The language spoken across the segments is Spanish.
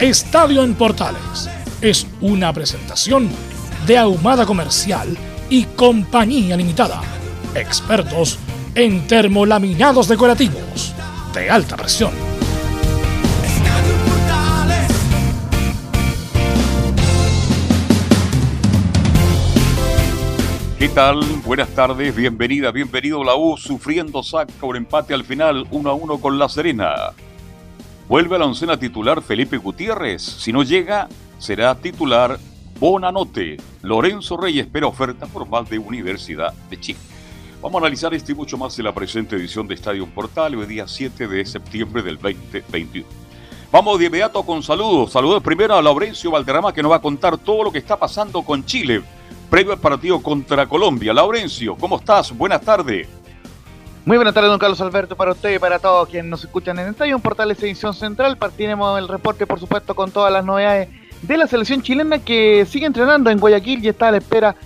Estadio en Portales es una presentación de Ahumada Comercial y Compañía Limitada. Expertos en termolaminados decorativos de alta presión. ¿Qué tal? Buenas tardes, bienvenida, bienvenido la U, sufriendo saca por empate al final, 1 a 1 con La Serena. Vuelve a la oncena titular Felipe Gutiérrez. Si no llega, será titular Bonanote. Lorenzo Reyes espera oferta por más de Universidad de Chile. Vamos a analizar esto y mucho más en la presente edición de Estadio Portal, hoy día 7 de septiembre del 2021. Vamos de inmediato con saludos. Saludos primero a Laurencio Valderrama que nos va a contar todo lo que está pasando con Chile previo al partido contra Colombia. Laurencio, ¿cómo estás? Buenas tardes. Muy buenas tardes, don Carlos Alberto, para usted y para todos quienes nos escuchan en Estadio Portales Edición Central. Partiremos el reporte, por supuesto, con todas las novedades de la selección chilena que sigue entrenando en Guayaquil y está a la espera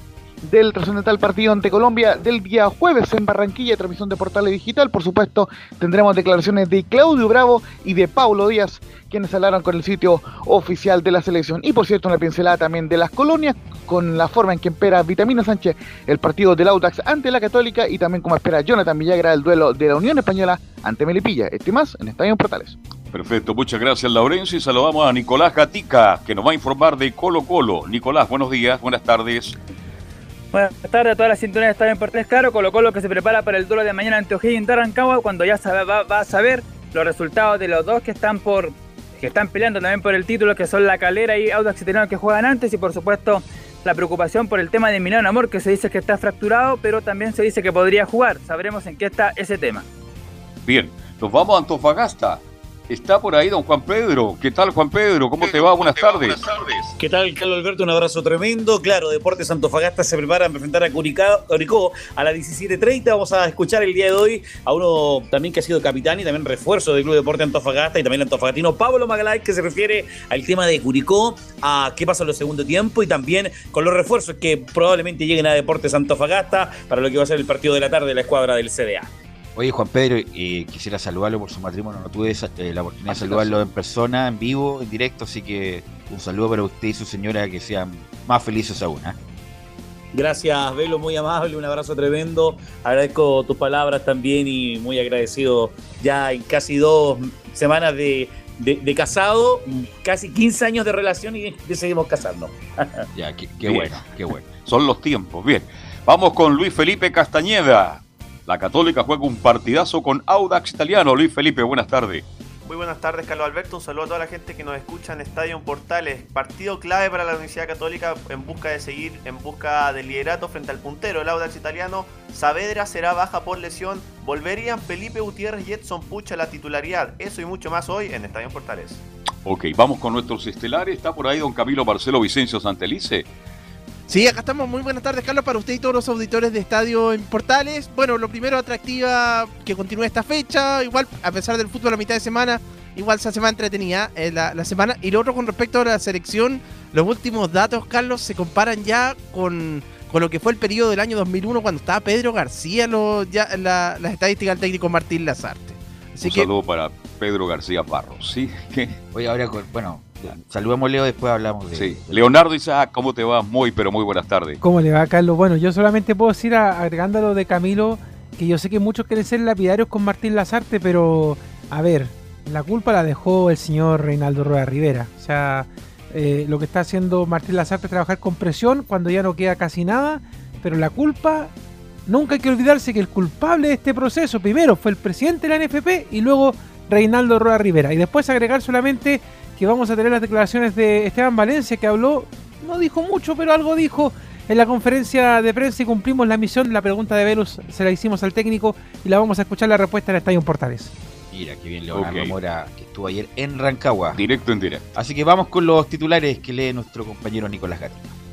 del trascendental partido ante Colombia del día jueves en Barranquilla, transmisión de Portales Digital. Por supuesto, tendremos declaraciones de Claudio Bravo y de Paulo Díaz, quienes hablaron con el sitio oficial de la selección. Y por cierto, una pincelada también de las colonias, con la forma en que espera Vitamina Sánchez el partido del Audax ante la Católica y también como espera Jonathan Villagra el duelo de la Unión Española ante Melipilla. Este más en Estadio Portales. Perfecto, muchas gracias Laurencio y saludamos a Nicolás Gatica que nos va a informar de Colo Colo. Nicolás, buenos días, buenas tardes. Buenas tardes a todas las de Estadio en Portales. Claro, Colo Colo que se prepara para el duelo de mañana ante O'Higgins de cuando ya va, va, a saber los resultados de los dos que están por que están peleando también por el título, que son La Calera y Audax Italiano que juegan antes y por supuesto la preocupación por el tema de Milano Amor que se dice que está fracturado, pero también se dice que podría jugar. Sabremos en qué está ese tema. Bien, nos vamos a Antofagasta. Está por ahí don Juan Pedro. ¿Qué tal, Juan Pedro? ¿Cómo te va? Buenas tardes. ¿Qué tal, Carlos Alberto? Un abrazo tremendo. Claro, Deportes Antofagasta se prepara a enfrentar a Curicó a las 17.30. Vamos a escuchar el día de hoy a uno también que ha sido capitán y también refuerzo del Club Deporte Antofagasta y también el antofagatino Pablo Magalay, que se refiere al tema de Curicó, a qué pasa en los segundos tiempo y también con los refuerzos que probablemente lleguen a Deportes Antofagasta para lo que va a ser el partido de la tarde de la escuadra del CDA. Oye, Juan Pedro, eh, quisiera saludarlo por su matrimonio. No tuve esa, eh, la oportunidad de saludarlo en persona, en vivo, en directo, así que un saludo para usted y su señora, que sean más felices aún. ¿eh? Gracias, Velo, muy amable, un abrazo tremendo. Agradezco tus palabras también y muy agradecido ya en casi dos semanas de, de, de casado, casi 15 años de relación y decidimos casarnos. ya, qué, qué bueno, qué bueno. Son los tiempos. Bien, vamos con Luis Felipe Castañeda. La Católica juega un partidazo con Audax Italiano. Luis Felipe, buenas tardes. Muy buenas tardes, Carlos Alberto. Un saludo a toda la gente que nos escucha en Estadio Portales. Partido clave para la Universidad Católica en busca de seguir, en busca del liderato frente al puntero, el Audax Italiano. Saavedra será baja por lesión. Volverían Felipe Gutiérrez y Edson Pucha a la titularidad. Eso y mucho más hoy en Estadio Portales. Ok, vamos con nuestros estelares. Está por ahí don Camilo Marcelo Vicencio Santelice. Sí, acá estamos. Muy buenas tardes, Carlos, para usted y todos los auditores de Estadio en Portales. Bueno, lo primero atractiva que continúe esta fecha. Igual, a pesar del fútbol a mitad de semana, igual se hace más entretenida eh, la, la, semana. Y lo otro con respecto a la selección, los últimos datos, Carlos, se comparan ya con, con lo que fue el periodo del año 2001 cuando estaba Pedro García, lo, ya, la, las estadísticas del técnico Martín Lazarte. Así Un que, saludo para Pedro García Barros, ¿sí? Oye, ahora, bueno, Saludemos Leo, después hablamos de. Sí. Leonardo Isaac, ¿cómo te va? Muy, pero muy buenas tardes. ¿Cómo le va, Carlos? Bueno, yo solamente puedo decir, agregando lo de Camilo, que yo sé que muchos quieren ser lapidarios con Martín Lazarte, pero a ver, la culpa la dejó el señor Reinaldo Rueda Rivera. O sea, Eh, lo que está haciendo Martín Lazarte es trabajar con presión cuando ya no queda casi nada, pero la culpa, nunca hay que olvidarse que el culpable de este proceso primero fue el presidente de la NFP y luego Reinaldo Rueda Rivera. Y después agregar solamente que vamos a tener las declaraciones de Esteban Valencia que habló, no dijo mucho, pero algo dijo en la conferencia de prensa y cumplimos la misión. La pregunta de Velus se la hicimos al técnico y la vamos a escuchar la respuesta en Estadio Portales. Mira, qué bien Leonardo Mora, que estuvo ayer en Rancagua. Directo en directo. Así que vamos con los titulares que lee nuestro compañero Nicolás Gatina.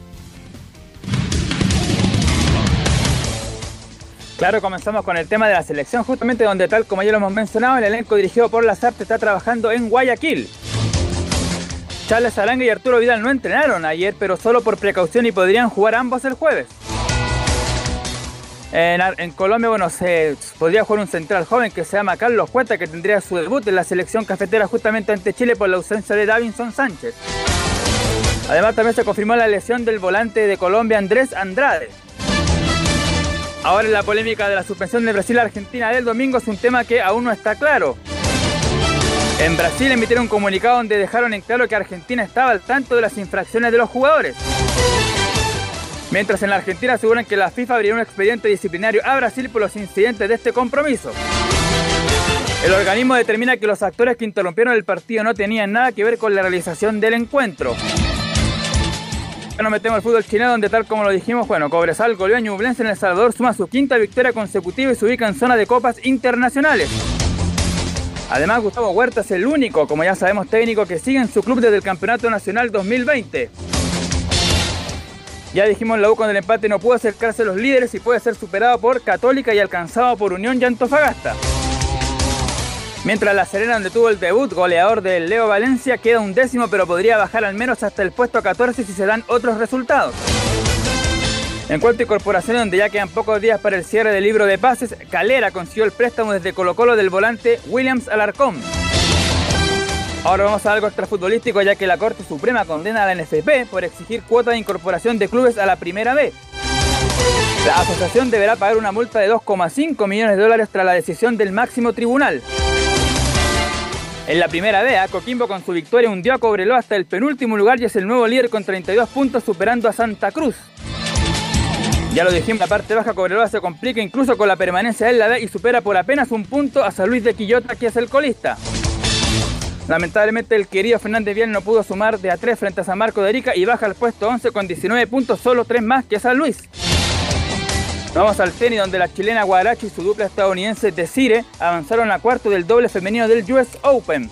Claro, comenzamos con el tema de la selección, justamente donde tal como ya lo hemos mencionado, el elenco dirigido por Lazarte está trabajando en Guayaquil. Charles Aranga y Arturo Vidal no entrenaron ayer, pero solo por precaución y podrían jugar ambos el jueves. En, Colombia, bueno, se podría jugar un central joven que se llama Carlos Cueta, que tendría su debut en la selección cafetera justamente ante Chile por la ausencia de Davinson Sánchez. Además, también se confirmó la lesión del volante de Colombia Andrés Andrade. Ahora la polémica de la suspensión de Brasil-Argentina del domingo es un tema que aún no está claro. En Brasil emitieron un comunicado donde dejaron en claro que Argentina estaba al tanto de las infracciones de los jugadores. Mientras en la Argentina aseguran que la FIFA abrió un expediente disciplinario a Brasil por los incidentes de este compromiso. El organismo determina que los actores que interrumpieron el partido no tenían nada que ver con la realización del encuentro. Ya nos metemos al fútbol chileno donde tal como lo dijimos, bueno, Cobresal goleó a Ñublense en El Salvador, suma su quinta victoria consecutiva y se ubica en zona de copas internacionales. Además, Gustavo Huerta es el único, como ya sabemos, técnico que sigue en su club desde el Campeonato Nacional 2020. Ya dijimos, la U con el empate no pudo acercarse a los líderes y puede ser superado por Católica y alcanzado por Unión y Antofagasta. Mientras La Serena, donde tuvo el debut goleador del Leo Valencia, queda un décimo, pero podría bajar al menos hasta el puesto 14 si se dan otros resultados. En cuanto a incorporaciones, donde ya quedan pocos días para el cierre del libro de pases, Calera consiguió el préstamo desde Colo Colo del volante Williams Alarcón. Ahora vamos a algo extrafutbolístico ya que la Corte Suprema condena a la NFP por exigir cuota de incorporación de clubes a la primera B. La asociación deberá pagar una multa de 2,5 millones de dólares tras la decisión del máximo tribunal. En la primera B, Coquimbo con su victoria hundió a Cobreloa hasta el penúltimo lugar y es el nuevo líder con 32 puntos superando a Santa Cruz. Ya lo dijimos, la parte baja Cobreloa se complica incluso con la permanencia en la B y supera por apenas un punto a San Luis de Quillota que es el colista. Lamentablemente el querido Fernández Vial no pudo sumar de a 3 frente a San Marco de Arica y baja al puesto 11 con 19 puntos, solo 3 más que San Luis. Vamos al tenis donde la chilena Guarachi y su dupla estadounidense Desire avanzaron a cuarto del doble femenino del US Open.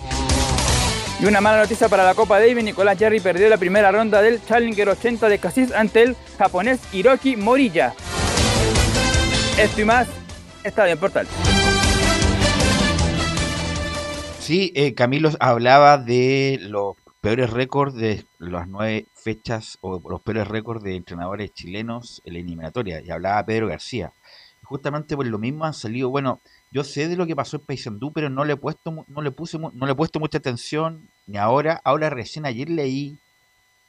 Y una mala noticia para la Copa Davis, Nicolás Jarry perdió la primera ronda del Challenger 80 de Casis ante el japonés Hiroki Morilla. Esto y más está bien portal. Sí, eh, Camilo hablaba de los peores récords de las nueve fechas o los peores récords de entrenadores chilenos en la eliminatoria y hablaba Pedro García. Justamente por lo mismo han salido, bueno, yo sé de lo que pasó en Paysandú, pero no le he puesto no le puse no le he puesto mucha atención ni ahora, ahora recién ayer leí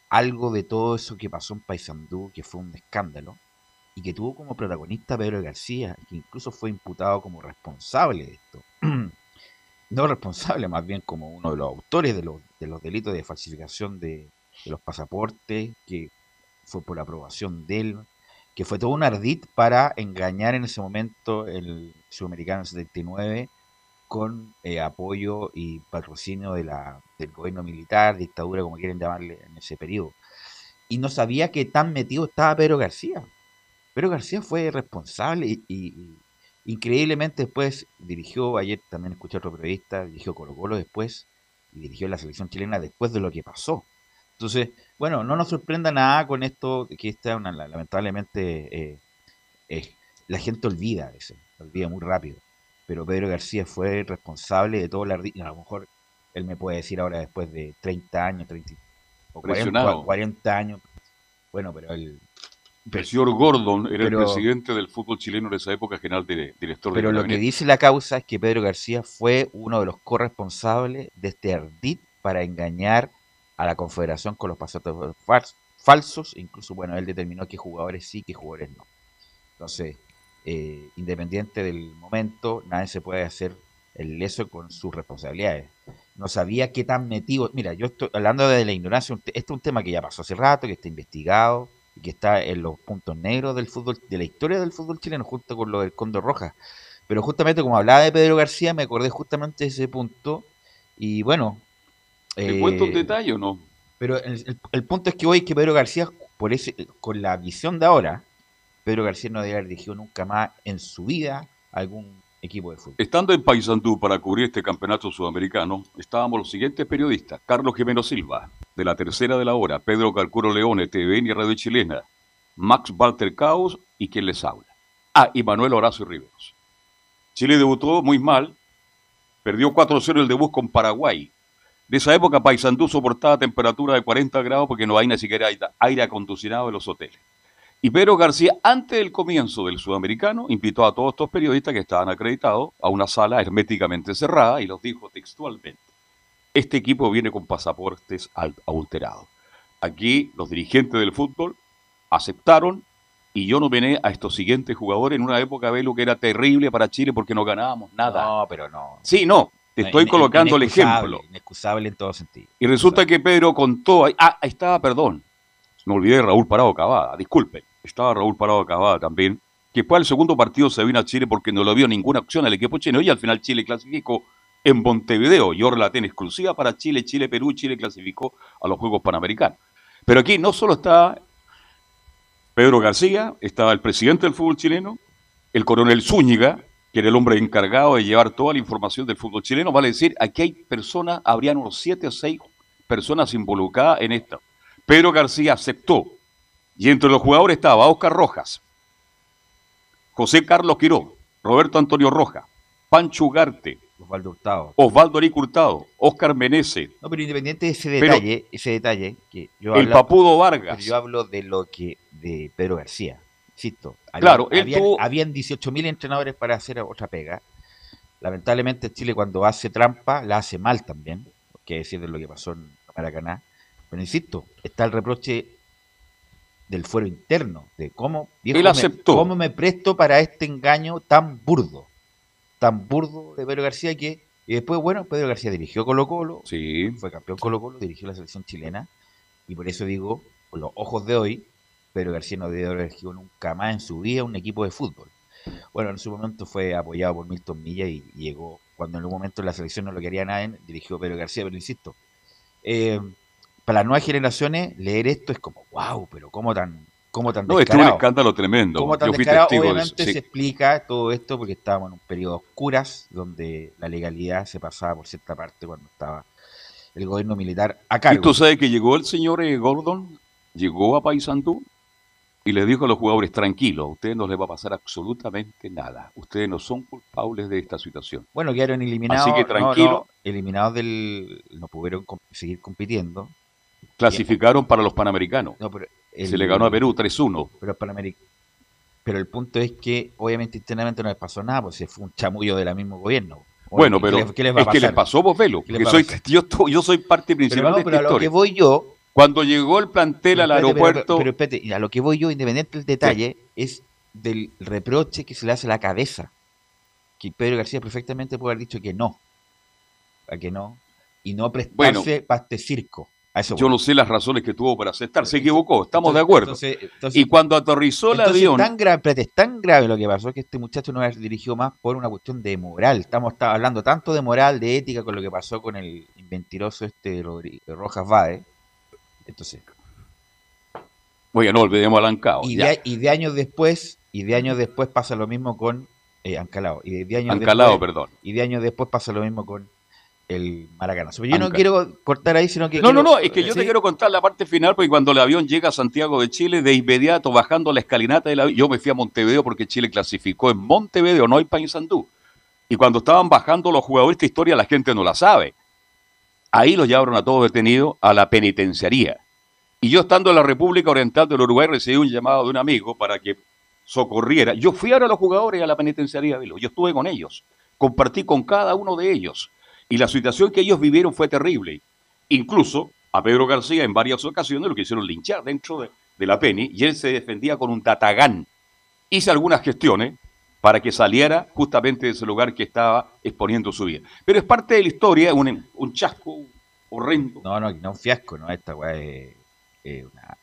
algo de todo eso que pasó en Paysandú, que fue un escándalo y que tuvo como protagonista Pedro García, que incluso fue imputado como responsable de esto. no responsable, más bien como uno de los autores de los, de los delitos de falsificación de, los pasaportes, que fue por aprobación de él, que fue todo un ardid para engañar en ese momento el sudamericano 79 con eh, apoyo y patrocinio de la, del gobierno militar, dictadura, como quieren llamarle en ese periodo. Y no sabía que tan metido estaba Pedro García. Pedro García fue responsable y Increíblemente después dirigió, ayer también escuché a otro periodista, dirigió Colo Colo después y dirigió la selección chilena después de lo que pasó. Entonces, bueno, no nos sorprenda nada con esto, que está una, lamentablemente eh, la gente olvida eso, olvida muy rápido. Pero Pedro García fue responsable de todo la... A lo mejor él me puede decir ahora después de 30 años, 30, o 40, 40 años. Bueno, pero él el señor Gordon era el presidente del fútbol chileno en esa época, general de, director Pero lo que dice la causa es que Pedro García fue uno de los corresponsables de este ardid para engañar a la Confederación con los pasaportes falsos. Incluso, bueno, él determinó qué jugadores sí, qué jugadores no. Entonces, eh, independiente del momento, nadie se puede hacer el leso con sus responsabilidades. No sabía qué tan metido. Mira, yo estoy hablando de la ignorancia. Este es un tema que ya pasó hace rato, que está investigado y que está en los puntos negros del fútbol, de la historia del fútbol chileno, junto con lo del Condor Roja. Pero justamente como hablaba de Pedro García, me acordé justamente de ese punto. Y bueno. ¿Te eh, cuento un detalle o no? Pero el, punto es que hoy que Pedro García, por ese, con la visión de ahora, Pedro García no debe haber dirigido nunca más en su vida algún equipo de fútbol. Estando en Paysandú para cubrir este campeonato sudamericano, estábamos los siguientes periodistas. Carlos Jimeno Silva, de la tercera de la hora, Pedro Calcuro Leone, TVN y Radio Chilena, Max Walter Caos y quien les habla. Ah, y Manuel Horacio Riveros. Chile debutó muy mal, perdió 4-0 el debut con Paraguay. De esa época Paysandú soportaba temperatura de 40 grados porque no hay ni siquiera aire acondicionado en los hoteles. Y Pedro García, antes del comienzo del sudamericano, invitó a todos estos periodistas que estaban acreditados a una sala herméticamente cerrada y los dijo textualmente, este equipo viene con pasaportes adulterados. Aquí los dirigentes del fútbol aceptaron y yo nominé a estos siguientes jugadores en una época, Velo, que era terrible para Chile porque no ganábamos nada. No, pero no. Sí, no. Te estoy colocando el ejemplo. Inexcusable en todo sentido. Y resulta que Pedro contó. Ah, ahí estaba, perdón. Me olvidé de Raúl Parado Cavada. Disculpen estaba Raúl Parado Cavada también, que fue al segundo partido se vino a Chile porque no lo vio ninguna opción al equipo chino y al final Chile clasificó en Montevideo. Yo relaté en exclusiva para Chile, Chile, Perú, Chile clasificó a los Juegos Panamericanos. Pero aquí no solo está Pedro García, estaba el presidente del fútbol chileno, el coronel Zúñiga, que era el hombre encargado de llevar toda la información del fútbol chileno, vale decir, aquí hay personas, habrían unos siete o seis personas involucradas en esto. Pedro García aceptó y entre los jugadores estaba Oscar Rojas, José Carlos Quiró, Roberto Antonio Roja, Pancho Ugarte, Osvaldo Hurtado, Osvaldo Aric Hurtado, Oscar Meneses. No, pero independiente de ese detalle, ese detalle que yo el Papudo Vargas. yo hablo de lo que de Pedro García. Insisto, claro, habían, habían 18.000 entrenadores para hacer otra pega. Lamentablemente Chile cuando hace trampa la hace mal también, que decir de lo que pasó en Maracaná. Pero insisto, está el reproche del fuero interno, de cómo. Me, cómo me presto para este engaño tan burdo, tan burdo de Pedro García que, y después, bueno, Pedro García dirigió Colo Colo, sí. fue campeón Colo Colo, dirigió la selección chilena, y por eso digo, con los ojos de hoy, Pedro García no debe haber dirigido nunca más en su vida un equipo de fútbol. Bueno, en su momento fue apoyado por Milton Milla y, llegó, cuando en un momento la selección no lo quería nadie, dirigió Pedro García, pero insisto, eh, para las nuevas generaciones leer esto es como, wow, pero cómo tan, cómo tan No, es un escándalo tremendo. ¿Cómo tan descarado? Obviamente se explica todo esto porque estábamos en un periodo oscuras donde la legalidad se pasaba por cierta parte cuando estaba el gobierno militar a cargo. ¿Y tú sabes que llegó el señor eh, Gordon? Llegó a Paysandú y le dijo a los jugadores, tranquilos, a ustedes no les va a pasar absolutamente nada. Ustedes no son culpables de esta situación. Bueno, quedaron eliminados. Así que tranquilo. eliminados del... no pudieron seguir compitiendo Clasificaron para los Panamericanos. Se le ganó a Perú 3-1. Pero, pero el punto es que obviamente internamente no les pasó nada, porque fue un chamullo del mismo gobierno. Bueno, pero es que les pasó vos, Velo. soy, yo, soy parte principal de esta pero a lo que voy yo... Cuando llegó el plantel al aeropuerto... Pero, espérate, a lo que voy yo, independiente del detalle, es del reproche que se le hace a la cabeza. Que Pedro García perfectamente puede haber dicho que no. A que no. Y no prestarse para este circo. Yo no sé las razones que tuvo para aceptar. Se equivocó, estamos de acuerdo. y cuando aterrizó el avión. Tan grave, es tan grave lo que pasó que este muchacho no se dirigió más por una cuestión de moral. Estamos hablando tanto de moral, de ética, con lo que pasó con el mentiroso este Rojas Vade. Entonces. Oye, no olvidemos a Lancao. Y de, y de, años después, y de años después pasa lo mismo con eh, Ancalao. Y de años Ancalao, perdón. Y de años después pasa lo mismo con el Maracanazo. yo no quiero cortar ahí, sino que. No, no, no, es que yo te quiero contar la parte final, porque cuando el avión llega a Santiago de Chile, de inmediato bajando la escalinata del avión, yo me fui a Montevideo porque Chile clasificó en Montevideo, no hay Paysandú. Y cuando estaban bajando los jugadores, esta historia la gente no la sabe. Ahí los llevaron a todos detenidos a la penitenciaría. Y yo estando en la República Oriental del Uruguay recibí un llamado de un amigo para que socorriera. Yo fui ahora a los jugadores a la penitenciaría, yo estuve con ellos, compartí con cada uno de ellos y la situación que ellos vivieron fue terrible. Incluso a Pedro García en varias ocasiones lo quisieron linchar dentro de, la PENI y él se defendía con un tatagán. Hice algunas gestiones para que saliera justamente de ese lugar que estaba exponiendo su vida. Pero es parte de la historia, un, chasco horrendo. No, no, no un fiasco, no, esta weá es, una-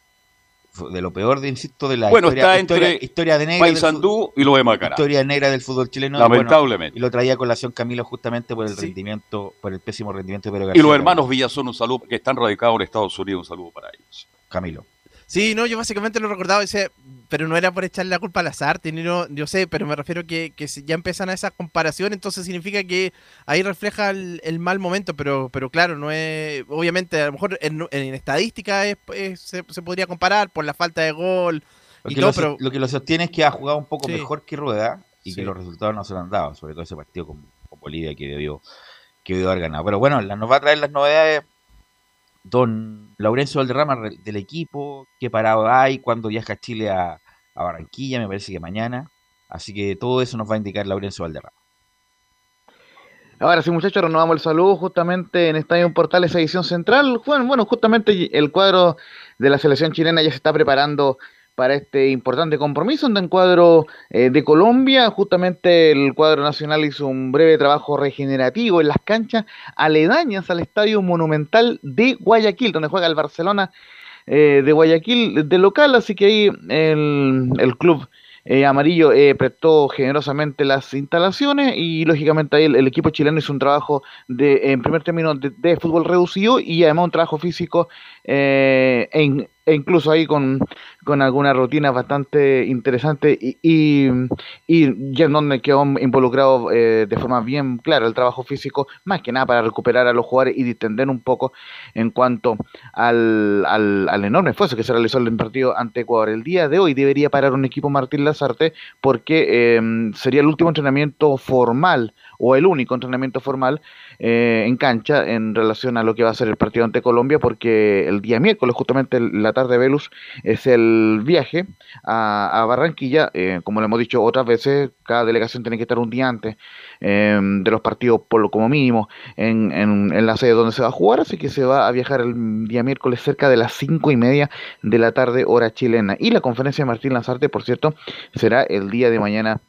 de lo peor, de, insisto, de la Bueno, historia, está entre historia de negra Paysandú y lo de Macará. historia negra del fútbol chileno. bueno, Lamentablemente. y lo traía a colación Camilo justamente por el Sí. rendimiento, por el pésimo rendimiento de Pedro Y los hermanos Villazón, un saludo, que están radicados en Estados Unidos, un saludo para ellos. Camilo. Sí, no, yo básicamente lo recordaba, ese, pero no era por echarle la culpa a las artes, ni no, yo sé, pero me refiero que, que ya empiezan a esas comparaciones, entonces significa que ahí refleja el, el mal momento, pero, pero claro, no es, obviamente, a lo mejor en, en estadística es- es- se, se podría comparar por la falta de gol Lo y que, todo, lo, so- pero lo que lo sostiene es que ha jugado un poco Sí. mejor que Rueda y Sí. que los resultados no se lo han dado, sobre todo ese partido con, con Bolivia que debió, que debió haber ganado. Pero bueno, la- nos va a traer las novedades don Laurencio Valderrama del equipo, qué parado hay, cuando viaja a Chile a, a Barranquilla, me parece que mañana. Así que todo eso nos va a indicar Laurencio Valderrama. Ahora sí, muchachos, renovamos el saludo justamente en Estadio Portales edición central. Bueno, bueno, justamente el cuadro de la selección chilena ya se está preparando para este importante compromiso en el cuadro eh, de Colombia. Justamente el cuadro nacional hizo un breve trabajo regenerativo en las canchas aledañas al Estadio Monumental de Guayaquil, donde juega el Barcelona eh, de Guayaquil de local. Así que ahí el, el club eh, Amarillo eh, prestó generosamente las instalaciones y lógicamente ahí el, equipo chileno hizo un trabajo de, en primer término de, de fútbol reducido y además un trabajo físico eh, e, in- e incluso ahí con, con algunas rutinas bastante interesantes y, y, y en donde quedó involucrado eh, de forma bien clara el trabajo físico, más que nada para recuperar a los jugadores y distender un poco en cuanto al, al, al enorme esfuerzo que se realizó en el partido ante Ecuador. El día de hoy debería parar un equipo Martín Lazarte porque eh, sería el último entrenamiento formal o el único entrenamiento formal eh, en cancha en relación a lo que va a ser el partido ante Colombia porque el día miércoles justamente la tarde de Velus es el viaje a, Barranquilla. Eh, como lo hemos dicho otras veces cada delegación tiene que estar un día antes eh, de los partidos por lo como mínimo en, en, en la sede donde se va a jugar. Así que se va a viajar el día miércoles cerca de las cinco y media de la tarde hora chilena. Y la conferencia de Martín Lazarte por cierto será el día de mañana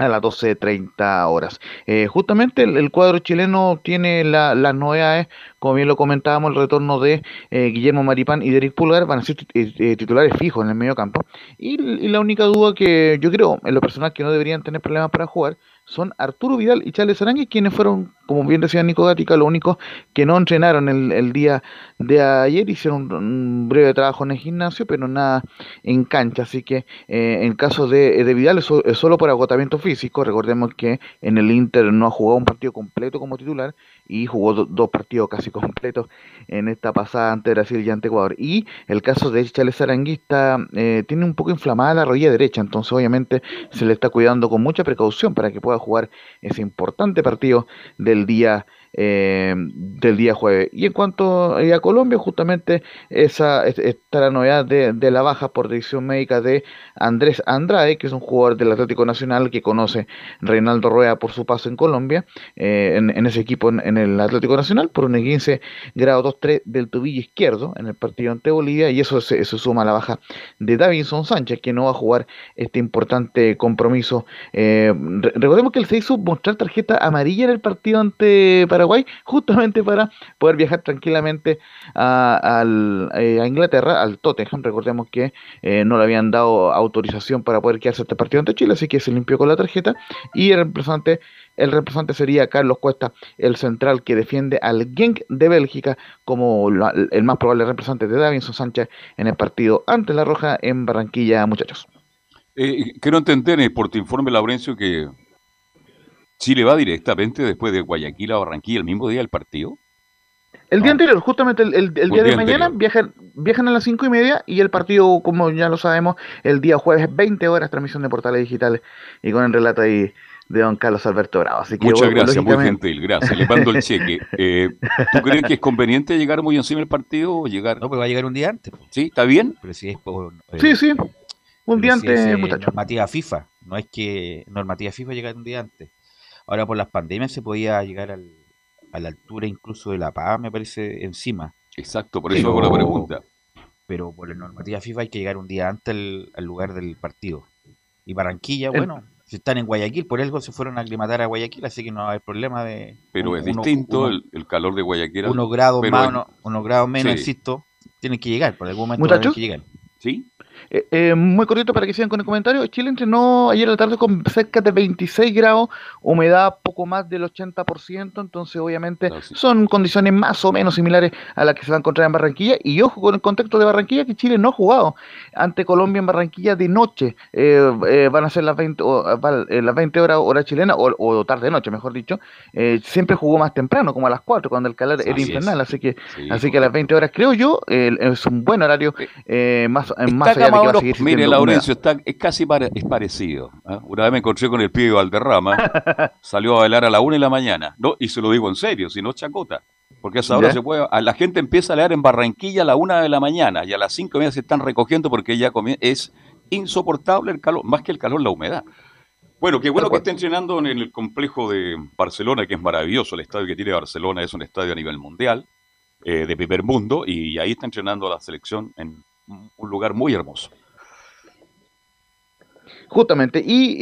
a las 12.30 horas. Eh, justamente el, cuadro chileno tiene la- las novedades, como bien lo comentábamos, el retorno de eh, Guillermo Maripán y de Eric Pulgar van a ser eh, eh, titulares fijos en el medio campo. Y, y la única duda que yo creo, en lo personal, que no deberían tener problemas para jugar, son Arturo Vidal y Charles Arangui, quienes fueron, como bien decía Nico Gatica, los únicos que no entrenaron el, el día de ayer, hicieron un, breve trabajo en el gimnasio, pero nada en cancha, así que eh, en caso de, de Vidal es solo por agotamiento físico, recordemos que en el Inter no ha jugado un partido completo como titular y jugó do- dos partidos casi completos en esta pasada ante Brasil y ante Ecuador. Y el caso de Charles Aranguista eh, tiene un poco inflamada la rodilla derecha, entonces obviamente se le está cuidando con mucha precaución para que pueda jugar ese importante partido del día eh, del día jueves. Y en cuanto eh, a Colombia, justamente esa es- está la novedad de, la baja por decisión médica de Andrés Andrade, que es un jugador del Atlético Nacional que conoce Reinaldo Rueda por su paso en Colombia, eh, en, ese equipo en, el Atlético Nacional, por un 15 grado 2-3 del tobillo izquierdo en el partido ante Bolivia, y eso se, suma a la baja de Davinson Sánchez, que no va a jugar este importante compromiso. Eh, re- recordemos que él se hizo mostrar tarjeta amarilla en el partido ante justamente para poder viajar tranquilamente eh, a Inglaterra, al Tottenham. Recordemos que eh, no le habían dado autorización para poder quedarse este partido ante Chile, así que se limpió con la tarjeta. Y el reemplazante, el reemplazante sería Carlos Cuesta, el central que defiende al Genk de Bélgica como la- el más probable reemplazante de Davinson Sánchez en el partido ante la Roja en Barranquilla, muchachos. Eh, quiero entender eh, por tu informe, Laurencio, que Chile va directamente después de Guayaquil a Barranquilla el mismo día del partido. El día No. anterior, justamente el, el- el Un día de día mañana, anterior. viajan, viajan a las cinco y media y el partido, como ya lo sabemos, el día jueves, 20 horas, transmisión de portales digitales y con el relato ahí de don Carlos Alberto Bravo. Así que, Muchas bueno, gracias, muy lógicamente- gentil, gracias. Le mando el cheque. Eh, ¿Tú crees que es conveniente llegar muy encima del partido o llegar? No, pero va a llegar un día antes. po. ¿Sí? ¿Está bien? Pero si es por. eh, Sí, sí, un día si antes, es, eh, muchachos. Normativa FIFA. No es que normativa FIFA llegar un día antes. Ahora por las pandemias se podía llegar al- a la altura incluso de La Paz, me parece, encima. Exacto, por eso hago la pregunta. Pero por la normativa FIFA hay que llegar un día antes al, al lugar del partido. Y Barranquilla, El- bueno, Si están en Guayaquil, por algo se fueron a aclimatar a Guayaquil, así que no va a haber problema de. Pero un- es uno- distinto uno- el, el calor de Guayaquil. unos grados más, unos grados menos, Sí. insisto, tienen que llegar, por algún momento tienen que llegar. ¿Sí? Eh, eh, muy cortito para que sigan con el comentario. Chile entrenó ayer a la tarde con cerca de 26 grados, humedad poco más del 80%, entonces obviamente sí. son condiciones más o menos similares a las que se va a encontrar en Barranquilla. Y ojo con el contexto de Barranquilla, que Chile no ha jugado ante Colombia en Barranquilla de noche. Eh, eh, van a ser las 20, o, eh, las 20 horas hora chilena, o, o tarde noche, mejor dicho. Siempre jugó más temprano, como a las 4, cuando el calor era es. infernal. Así que, Sí, así que a las 20 horas, creo yo, es un buen horario, eh, más, más allá de que va a Camauro- seguir Mire. Laurencio, está, es casi pare- es parecido. ¿ah? Una vez me encontré con el pibe Valderrama, salió a bailar a la una de la mañana. No, y se lo digo en serio, si no chacota. Porque a esa hora ¿Ya? se puede. A la gente empieza a leer en Barranquilla a la una de la mañana y a las cinco y media se están recogiendo porque ya es insoportable el calor, más que el calor, la humedad. Bueno, qué bueno que esté entrenando en el complejo de Barcelona, que es maravilloso. El estadio que tiene Barcelona es un estadio a nivel mundial, eh, de primer mundo, y ahí está entrenando a la selección en un lugar muy hermoso. Justamente, y,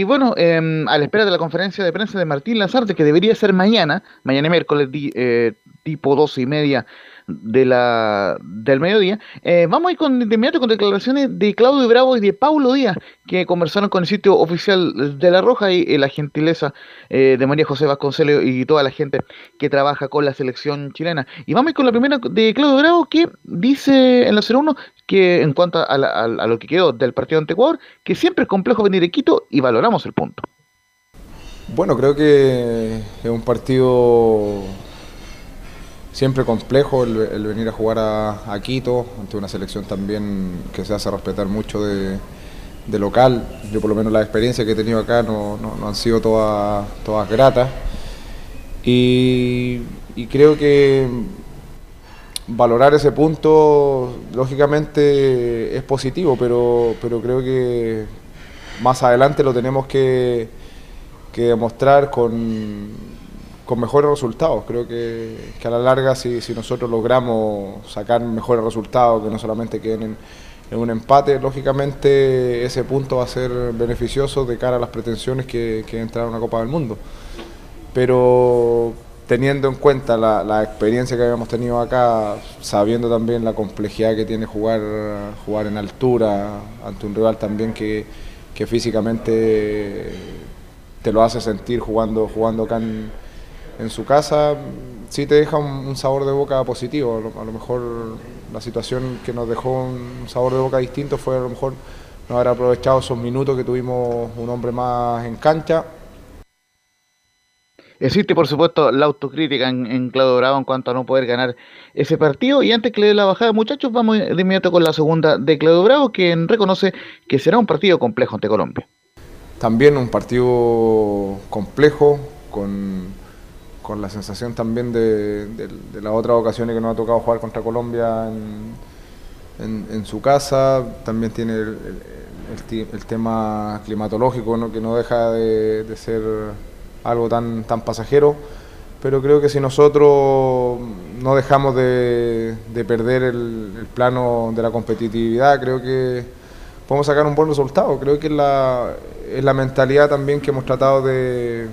y, bueno, em, a la espera de la conferencia de prensa de Martín Lazarte, que debería ser mañana, mañana miércoles, di- eh, tipo doce y media de la, del mediodía, eh, vamos a ir con, de inmediato con declaraciones de Claudio Bravo y de Paulo Díaz, que conversaron con el sitio oficial de La Roja y eh, la gentileza eh, de María José Vasconcelos y toda la gente que trabaja con la selección chilena. Y vamos a ir con la primera de Claudio Bravo, que dice en la 01 que en cuanto a, a lo que quedó del partido ante Ecuador, que siempre es complejo venir a Quito y valoramos el punto. Bueno, creo que es un partido siempre complejo el, venir a jugar a, a Quito, ante una selección también que se hace respetar mucho de, local. Yo por lo menos la experiencia que he tenido acá no, no- no han sido todas, todas gratas. Y, y creo que valorar ese punto, lógicamente es positivo, pero, pero creo que más adelante lo tenemos que, que demostrar con, con mejores resultados. Creo que, que a la larga, si, si nosotros logramos sacar mejores resultados, que no solamente queden en, un empate, lógicamente ese punto va a ser beneficioso de cara a las pretensiones que, que entrar a una Copa del Mundo. Pero teniendo en cuenta la, la experiencia que habíamos tenido acá, sabiendo también la complejidad que tiene jugar, jugar en altura ante un rival también que, que físicamente te lo hace sentir jugando, jugando acá en, en su casa, sí te deja un, un sabor de boca positivo. A lo, a lo mejor la situación que nos dejó un sabor de boca distinto fue a lo mejor no haber aprovechado esos minutos que tuvimos un hombre más en cancha. Existe, por supuesto, la autocrítica en, en Claudio Bravo en cuanto a no poder ganar ese partido. Y antes que le dé la bajada, muchachos, vamos de inmediato con la segunda de Claudio Bravo, quien reconoce que será un partido complejo ante Colombia. También un partido complejo, con, con la sensación también de, de- de las otras ocasiones que nos ha tocado jugar contra Colombia en, en- su casa. También tiene el, el- tema climatológico ¿no? que no deja de, de ser algo tan, tan pasajero. Pero creo que si nosotros no dejamos de, de perder el, el plano de la competitividad, creo que podemos sacar un buen resultado. Creo que la, es la mentalidad también que hemos tratado de,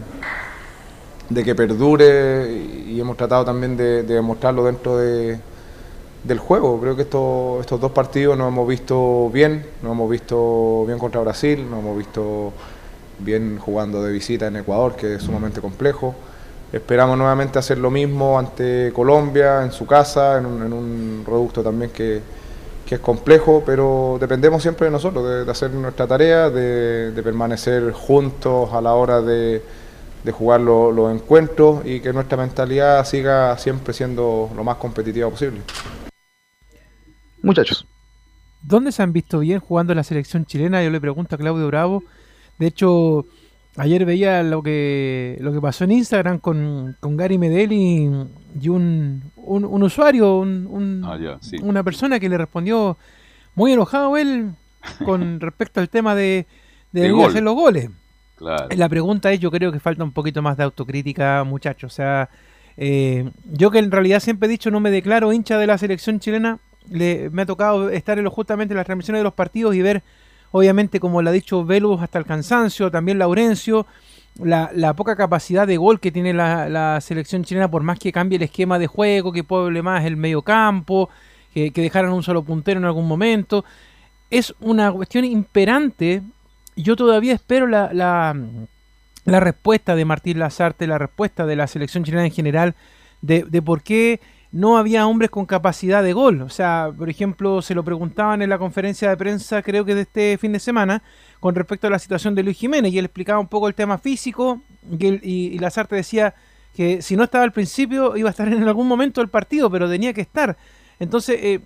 de que perdure y hemos tratado también de, de demostrarlo dentro de, del juego. Creo que estos, estos dos partidos nos hemos visto bien, nos hemos visto bien contra Brasil, nos hemos visto bien jugando de visita en Ecuador, que es sumamente complejo. Esperamos nuevamente hacer lo mismo ante Colombia, en su casa, en un, en un reducto también que, que es complejo, pero dependemos siempre de nosotros, de, de hacer nuestra tarea, de, de permanecer juntos a la hora de, de jugar lo- los encuentros y que nuestra mentalidad siga siempre siendo lo más competitiva posible. Muchachos. ¿Dónde se han visto bien jugando la selección chilena? Yo le pregunto a Claudio Bravo. De hecho, ayer veía lo que lo que pasó en Instagram con, con Gary Medel y, y un, un, un usuario, un, un- Ah, sí. una persona que le respondió muy enojado él con respecto al tema de, de, De hacer los goles. La pregunta es, yo creo que falta un poquito más de autocrítica, muchachos. O sea, eh, yo que en realidad siempre he dicho no me declaro hincha de la selección chilena, le, me ha tocado estar en lo- justamente en las transmisiones de los partidos y ver obviamente como lo ha dicho Velus hasta el cansancio, también Laurencio, la, la poca capacidad de gol que tiene la, la selección chilena, por más que cambie el esquema de juego, que pueble más el medio campo, que, que dejaran un solo puntero en algún momento, es una cuestión imperante. Yo todavía espero la, la, la respuesta de Martín Lazarte, la respuesta de la selección chilena en general, de, de por qué no había hombres con capacidad de gol. O sea, por ejemplo, se lo preguntaban en la conferencia de prensa, creo que de este fin de semana, con respecto a la situación de Luis Jiménez, y él explicaba un poco el tema físico, y, Lazarte decía que si no estaba al principio, iba a estar en algún momento del partido, pero tenía que estar. Entonces, eh,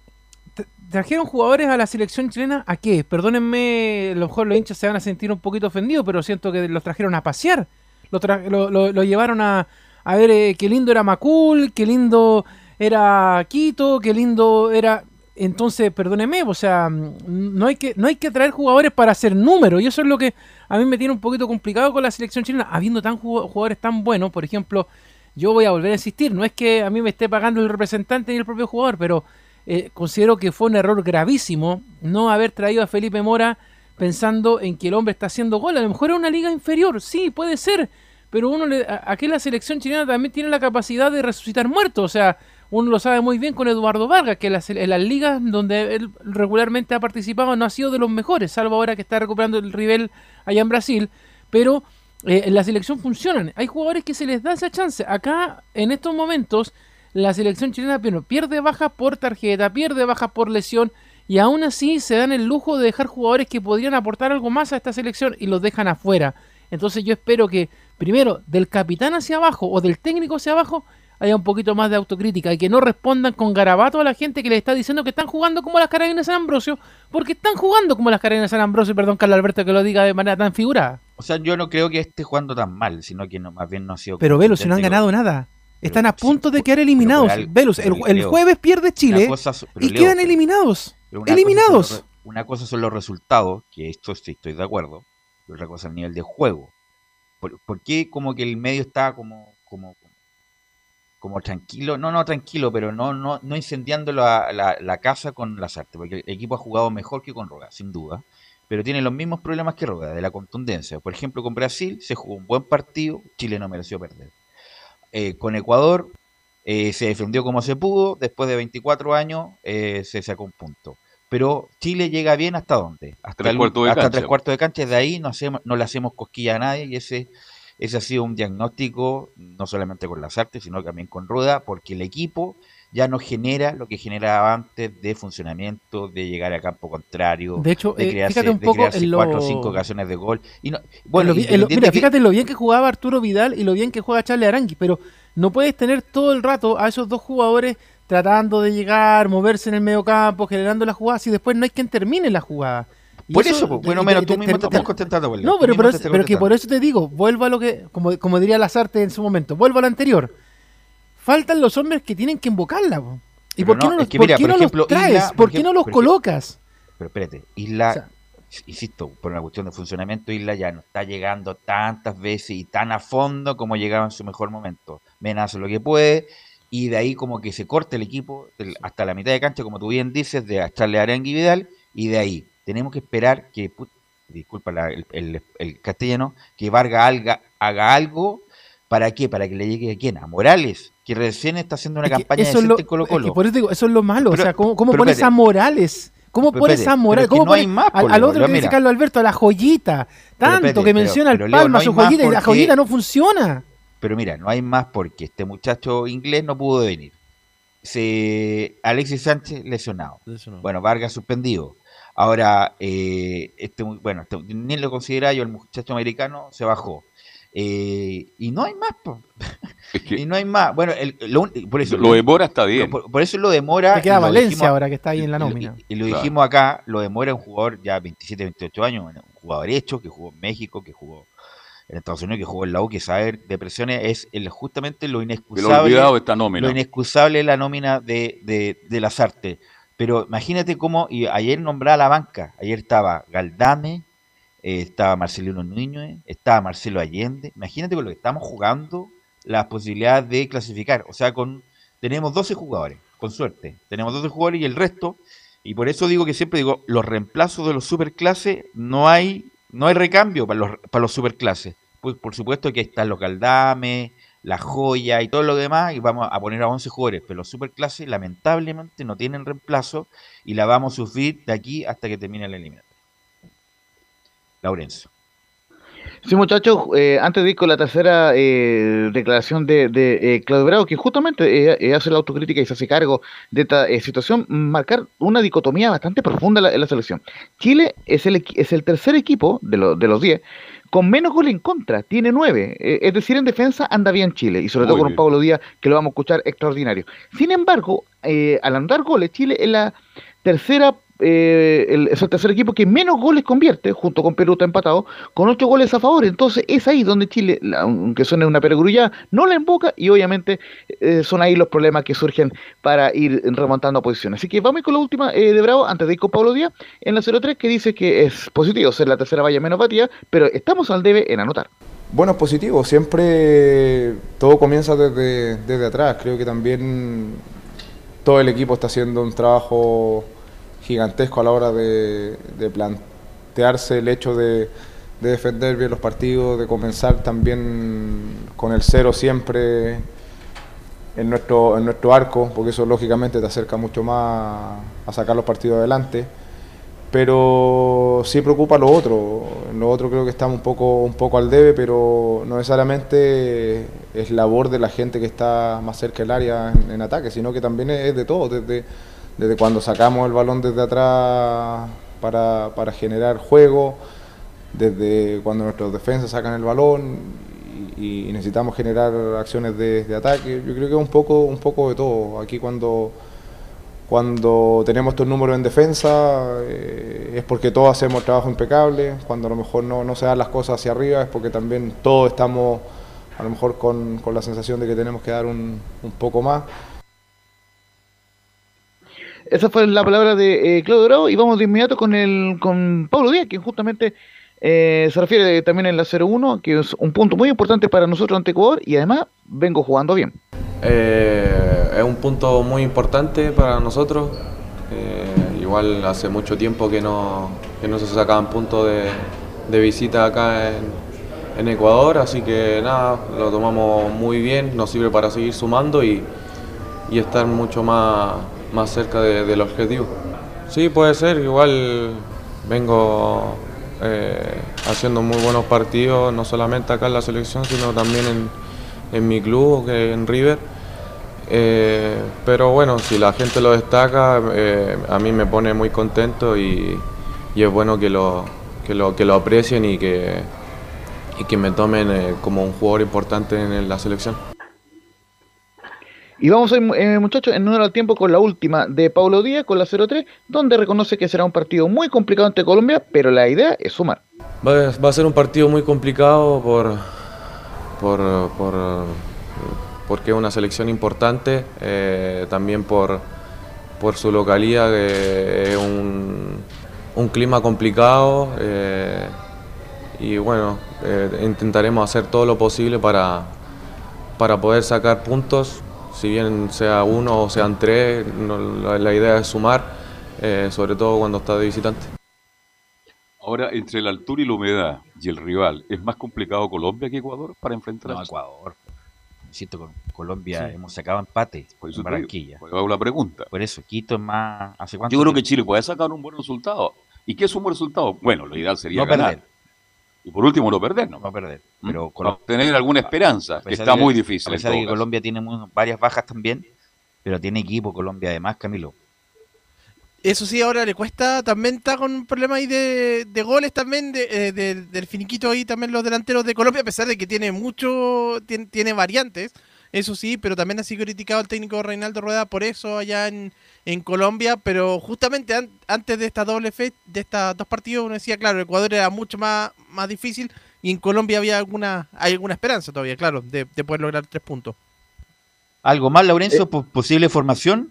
trajeron jugadores a la selección chilena, ¿a qué? Perdónenme, a lo mejor los hinchas se van a sentir un poquito ofendidos, pero siento que los trajeron a pasear. Lo, tra- lo, lo- llevaron a, a ver eh, qué lindo era Macul, qué lindo era Quito, qué lindo era... Entonces, perdóneme, o sea, mm, no hay que no hay que traer jugadores para hacer números. Y eso es lo que a mí me tiene un poquito complicado con la selección chilena, habiendo tan ju- jugadores tan buenos. Por ejemplo, yo voy a volver a insistir, no es que a mí me esté pagando el representante ni el propio jugador, pero eh, considero que fue un error gravísimo no haber traído a Felipe Mora pensando en que el hombre está haciendo gol. A lo mejor es una liga inferior, sí, puede ser, pero uno le, aquí la selección chilena también tiene la capacidad de resucitar muertos. O sea, uno lo sabe muy bien con Eduardo Vargas, que las, las ligas donde él regularmente ha participado no ha sido de los mejores, salvo ahora que está recuperando el rival allá en Brasil. Pero eh, en la selección funcionan. Hay jugadores que se les da esa chance. Acá, en estos momentos, la selección chilena bueno, pierde bajas por tarjeta, pierde bajas por lesión, y aún así se dan el lujo de dejar jugadores que podrían aportar algo más a esta selección y los dejan afuera. Entonces yo espero que, primero, del capitán hacia abajo o del técnico hacia abajo, haya un poquito más de autocrítica y que no respondan con garabato a la gente que les está diciendo que están jugando como las carabinas de San Ambrosio, porque están jugando como las carabinas de San Ambrosio, perdón Carlos Alberto que lo diga de manera tan figurada. O sea, yo no creo que esté jugando tan mal, sino que no, más bien no ha sido. Pero Velus, si no han ganado nada. Están a punto de quedar pero eliminados. algo- Velus, el, pero, jueves pierde Chile cosa pero, y Leo, quedan pero- eliminados. pero una cosa eliminados. los re- una cosa son los resultados, que esto sí estoy de acuerdo, y otra cosa es el nivel de juego. ¿Por, por qué como que el medio está como, como, como tranquilo? No, no tranquilo, pero no, no, no incendiando la, la, la casa con las artes, porque el equipo ha jugado mejor que con Roga, sin duda, pero tiene los mismos problemas que Roga, de la contundencia. Por ejemplo, con Brasil se jugó un buen partido, Chile no mereció perder. Eh, con Ecuador eh, se defendió como se pudo, después de 24 años eh, se sacó un punto. Pero Chile llega bien hasta dónde? Hasta, Tres el- cuartos de hasta cancha. tres cuartos de cancha, de ahí no, hacemos, no le hacemos cosquilla a nadie y ese, ese ha sido un diagnóstico no solamente con las artes, sino también con Rueda, porque el equipo ya no genera lo que generaba antes de funcionamiento, de llegar a campo contrario, De hecho, de eh, crearse, un de lo- cuatro o cinco ocasiones de gol. Y no, En bueno, lo mira, que- fíjate lo bien que jugaba Arturo Vidal y lo bien que juega Charles Arangui, pero no puedes tener todo el rato a esos dos jugadores tratando de llegar, moverse en el medio campo, generando las jugadas y después no hay quien termine la jugada. Y Por eso, bueno, menos tú te- mismo te te- estás contentando, No, pero, pero, es- pero que por eso te digo, vuelvo a lo que, como, como diría Lazarte en su momento, vuelvo a lo anterior. Faltan los hombres que tienen que invocarla. po. ¿Y por qué no, los, es que por mira, qué por no ejemplo, los traes? Isla, por ¿Por qué no los por ejemplo, colocas? Pero espérate, Isla, O sea- insisto, por una cuestión de funcionamiento, Isla ya no está llegando tantas veces y tan a fondo como llegaba en su mejor momento. Mena hace lo que puede y de ahí como que se corta el equipo hasta la mitad de cancha, como tú bien dices, de echarle Arengue y Vidal y de ahí tenemos que esperar que, disculpa la- el, el- el castellano, que Vargas haga, haga algo. ¿Para qué? Para que le llegue a quién? A Morales, que recién está haciendo una Es campaña eso es decente lo, en Colo es que Colo. por eso digo, eso es lo malo. Pero- o sea, ¿cómo, cómo pero pones espérate. a Morales? ¿Cómo pones espérate, a Morales? ¿Cómo no hay pones más, al, al otro que dice mira. Carlos Alberto, a la joyita? Tanto espérate, que menciona pero, el Leo, Palma, no su joyita, y la joyita no funciona. Pero mira, no hay más porque este muchacho inglés no pudo venir. Se, Alexis Sánchez lesionado. Bueno, Vargas suspendido. Ahora, eh, este, bueno, este- ni lo considera yo, el muchacho americano se bajó. Eh, y no hay más, po. Es que y no hay más. Bueno, el- lo por eso lo demora está bien. por, por eso lo demora. Te queda lo Valencia dijimos- ahora que está ahí en la lo- nómina. Y, y lo Claro. dijimos acá, lo demora un jugador ya 27, 28 años, un jugador hecho, que jugó en México, que jugó en Estados Unidos, que jugó en la U, que saber de presiones es el, justamente lo lo inexcusable. olvidado de esta Lo nómina. inexcusable es la nómina de, de, de las artes. Pero imagínate cómo, y ayer nombraba la banca, ayer estaba Galdame, eh, estaba Marcelino Núñez, estaba Marcelo Allende. Imagínate con lo que estamos jugando, las posibilidades de clasificar. O sea, con tenemos 12 jugadores, con suerte. Tenemos 12 jugadores y el resto Y por eso digo que siempre digo, los reemplazos de los superclases no hay, no hay recambio para los, para los superclases. Pues por supuesto que están los Galdames, la joya y todo lo demás, y vamos a poner a 11 jugadores, pero los superclases lamentablemente no tienen reemplazo y la vamos a sufrir de aquí hasta que termine el eliminatoria. Laurencio. Sí, muchachos, eh, antes de ir con la tercera eh, declaración de, de eh, Claudio Bravo, que justamente hace la autocrítica y se hace cargo de esta situación, marcar una dicotomía bastante profunda en la, en la, selección. Chile es el, es el tercer equipo de, lo, de los 10 con menos gol en contra, tiene nueve. es decir, en defensa anda bien Chile, y sobre todo con un Pablo Díaz que lo vamos a escuchar extraordinario. Sin embargo, al andar goles, Chile es la tercera eh, es el tercer equipo que menos goles convierte, junto con Perú está empatado, con ocho goles a favor. Entonces es ahí donde Chile, aunque suene una perogrullada, no la emboca y obviamente eh, son ahí los problemas que surgen para ir remontando posiciones. Así que vamos con la última eh, de Bravo, antes de ir con Pablo Díaz, en la 03 que dice que es positivo ser la tercera valla menos batida, pero estamos al debe en anotar. Bueno, es positivo, siempre todo comienza desde, desde atrás. Creo que también todo el equipo está haciendo un trabajo gigantesco a la hora de, plantearse el hecho de, defender bien los partidos, de comenzar también con el cero siempre en nuestro, en nuestro arco, porque eso lógicamente te acerca mucho más a sacar los partidos adelante. Pero sí preocupa lo otro. Lo otro creo que estamos un poco, un poco al debe, pero no necesariamente es labor de la gente que está más cerca del área en ataque, sino que también es de todo, desde desde cuando sacamos el balón desde atrás para, para generar juego, desde cuando nuestros defensas sacan el balón y, necesitamos generar acciones de, ataque. Yo creo que es un poco, un poco de todo. Aquí cuando, cuando tenemos estos números en defensa eh, es porque todos hacemos trabajo impecable, cuando a lo mejor no, no se dan las cosas hacia arriba es porque también todos estamos a lo mejor con, con la sensación de que tenemos que dar un, un poco más. Esa fue la palabra de eh, Claudio Bravo y vamos de inmediato con el con Pablo Díaz, que justamente eh, se refiere también en la 0-1, que es un punto muy importante para nosotros ante Ecuador y además vengo jugando bien. Eh, es un punto muy importante para nosotros. igual hace mucho tiempo que no, que no se sacaban puntos de, de visita acá en, en Ecuador, así que nada, lo tomamos muy bien, nos sirve para seguir sumando y, y estar mucho más más cerca del objetivo. Sí, puede ser, igual vengo eh, haciendo muy buenos partidos, no solamente acá en la selección, sino también en, mi club, en River. Eh, pero bueno, si la gente lo destaca, eh, a mí me pone muy contento y, y, es bueno que lo, que lo, que lo aprecien y que, y que me tomen como un jugador importante en la selección. Y vamos ir, eh, muchachos, en número al tiempo con la última de Paulo Díaz, con la 0-3, donde reconoce que será un partido muy complicado ante Colombia, pero la idea es sumar. Va, a ser un partido muy complicado por, por, por porque es una selección importante, eh, también por, por su localidad, que es un, un clima complicado. Eh, y bueno, intentaremos hacer todo lo posible para, para poder sacar puntos si bien sea uno o sean tres, la, idea es sumar, eh, sobre todo cuando está de visitante. Ahora, entre la altura y la humedad y el rival, ¿es más complicado Colombia que Ecuador para enfrentar no, Ecuador. Siento con Colombia hemos sacado empate por eso Barranquilla. Por hago la pregunta. Por eso, Quito es más... ¿hace Yo creo que Chile puede sacar un buen resultado. ¿Y qué es un buen resultado? Bueno, lo ideal sería ganar. Y por último, no perder, ¿no? No perder. ¿Mm? Pero tener alguna esperanza, que está muy difícil. A pesar de que Colombia tiene varias bajas también, pero tiene equipo Colombia además, Camilo. Eso sí, ahora le cuesta, también está con un problema ahí de, goles también, de, eh, del finiquito ahí también los delanteros de Colombia, a pesar de que tiene mucho, tiene variantes eso sí, pero también ha sido criticado el técnico Reinaldo Rueda por eso allá en, Colombia, pero justamente antes de esta doble fe, de estos dos partidos, uno decía, claro, Ecuador era mucho más, más difícil y en Colombia había alguna, hay alguna esperanza todavía, claro, de, poder lograr tres puntos. ¿Algo más, Laurencio? Eh, ¿Posible formación?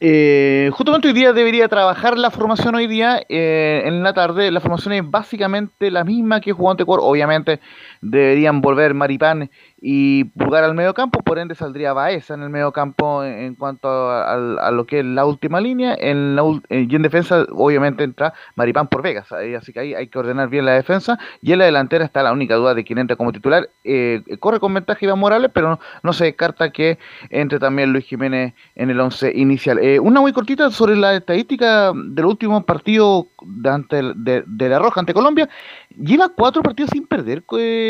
Eh, justamente hoy día debería trabajar la formación hoy día eh, en la tarde. La formación es básicamente la misma que jugó ante Ecuador. Obviamente deberían volver Maripán y Pulgar al medio campo, por ende saldría Baeza en el medio campo en, en cuanto a, a- a lo que es la última línea, en la eh, y en defensa obviamente entra Maripán por Vegas, así que ahí hay que ordenar bien la defensa, y en la delantera está la única duda de quién entra como titular, eh, corre con ventaja Iván Morales, pero no, no se descarta que entre también Luis Jiménez en el 11 inicial. Eh, una muy cortita sobre la estadística del último partido de, ante de La Roja ante Colombia, lleva cuatro partidos sin perder eh,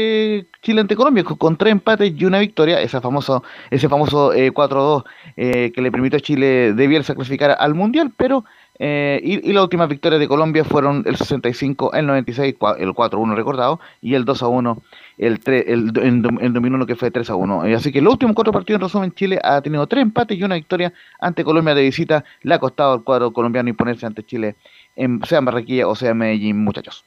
Chile ante Colombia, con, tres empates y una victoria, ese famoso, ese famoso eh, 4-2 eh, que le permitió a Chile de Bielsa clasificar al Mundial, pero eh, y, y las últimas victorias de Colombia fueron el 65, el 96, cua- el 4-1 recordado, y el 2-1, el, 3, el, do- en, dom- en 2001 que fue 3-1. Eh, así que los últimos cuatro partidos, en resumen, Chile ha tenido tres empates y una victoria ante Colombia de visita. Le ha costado al cuadro colombiano imponerse ante Chile, en, sea en Barranquilla o sea en Medellín, muchachos.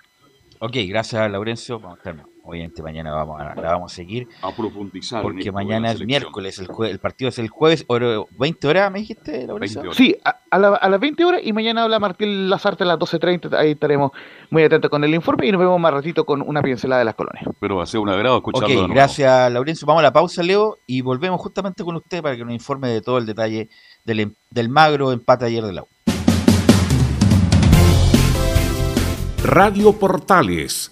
Ok, gracias Laurencio. Vamos estar- obviamente mañana vamos a, la vamos a seguir. A profundizar. Porque mañana la es miércoles, el, jue- el partido es el jueves, oro- 20 horas, me dijiste, Laurencio. 20 horas. Sí, a, a la- a las 20 horas y mañana habla Martín Lazarte a las 12.30. Ahí estaremos muy atentos con el informe y nos vemos más ratito con una pincelada de las colonias. Pero va a ser un agrado escucharlo. de Ok, nuevo. gracias Laurencio. Vamos a la pausa, Leo, y volvemos justamente con usted para que nos informe de todo el detalle del, em- del magro empate ayer de la U. Radio Portales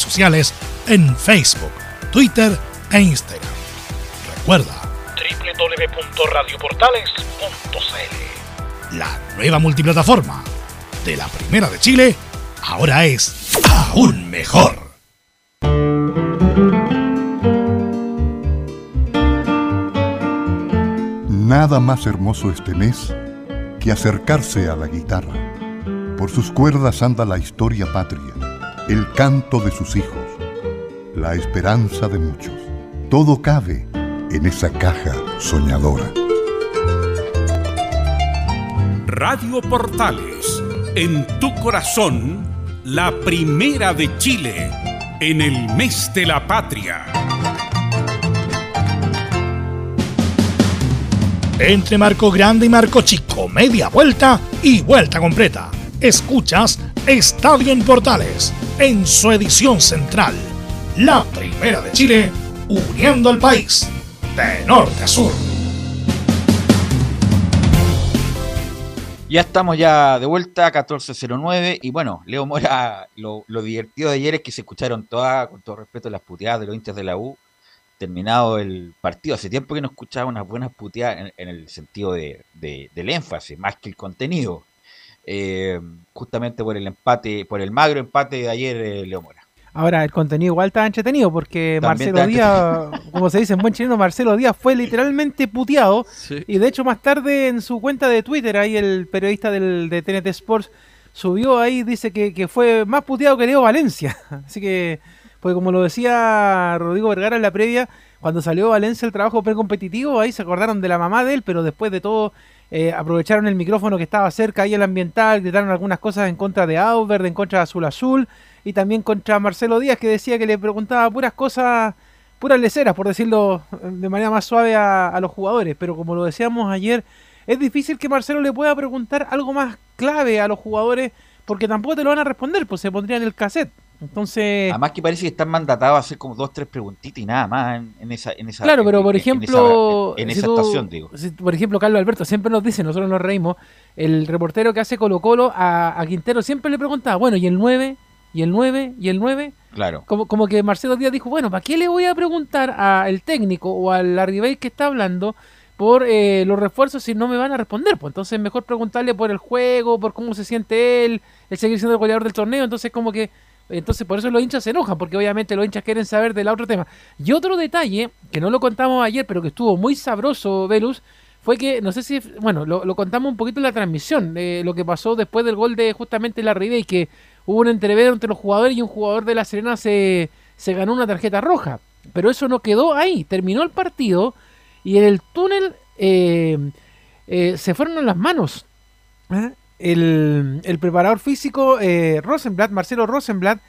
sociales en Facebook, Twitter e Instagram. Recuerda www.radioportales.cl La nueva multiplataforma de la Primera de Chile ahora es aún mejor. Nada más hermoso este mes que acercarse a la guitarra. Por sus cuerdas anda la historia patria, el canto de sus hijos, la esperanza de muchos. Todo cabe en esa caja soñadora. Radio Portales, en tu corazón, la primera de Chile, en el mes de la patria. Entre Marco Grande y Marco Chico, media vuelta y vuelta completa. Escuchas Estadio en Portales, en su edición central. La primera de Chile, uniendo al país, de norte a sur. Ya estamos ya de vuelta, 1409. Y bueno, Leo Mora, lo, divertido de ayer es que se escucharon todas, con todo respeto, las puteadas de los hinchas de la U. Terminado el partido, hace tiempo que no escuchaba unas buenas puteadas en, el sentido de- del énfasis, más que el contenido. Eh, justamente por el empate, por el magro empate de ayer, eh, Leo Mora. Ahora, el contenido igual está entretenido porque También Marcelo Díaz, como se dice en buen chileno, Marcelo Díaz fue literalmente puteado. Y de hecho, más tarde en su cuenta de Twitter, ahí el periodista del, de TNT Sports subió ahí, dice que, que fue más puteado que Leo Valencia. Así que, pues como lo decía Rodrigo Vergara en la previa, cuando salió Valencia el trabajo precompetitivo, ahí se acordaron de la mamá de él, pero después de todo eh, aprovecharon el micrófono que estaba cerca ahí el ambiental, gritaron algunas cosas en contra de Aubert, en contra de Azul Azul y también contra Marcelo Díaz que decía que le preguntaba puras cosas puras leceras, por decirlo de manera más suave a, los jugadores. Pero como lo decíamos ayer, es difícil que Marcelo le pueda preguntar algo más clave a los jugadores porque tampoco te lo van a responder, pues se pondría en el cassette. Entonces. Además que parece que están mandatados a hacer como dos, tres preguntitas y nada más en, en esa, en esa. Claro, pero por ejemplo. En esa, si esa estación, digo. si- por ejemplo, Carlos Alberto siempre nos dice, nosotros nos reímos, el reportero que hace Colo Colo a, a Quintero siempre le preguntaba, bueno, ¿y el 9? ¿Y el 9? ¿Y el 9? Claro. Como, como que Marcelo Díaz dijo, bueno, ¿para qué le voy a preguntar al técnico o al Arribey que está hablando por eh, los refuerzos si no me van a responder? Pues entonces mejor preguntarle por el juego, por cómo se siente él, el seguir siendo el goleador del torneo. Entonces como que, entonces por eso los hinchas se enojan, porque obviamente los hinchas quieren saber del otro tema. Y otro detalle, que no lo contamos ayer, pero que estuvo muy sabroso, Velus, fue que, no sé si, bueno, lo, contamos un poquito en la transmisión, eh, lo que pasó después del gol de justamente la y que hubo un entrevero entre los jugadores y un jugador de la Serena se, se ganó una tarjeta roja. Pero eso no quedó ahí, terminó el partido y en el túnel eh, eh, se fueron a las manos. El, preparador físico eh, Rosenblatt, Marcelo Rosenblatt,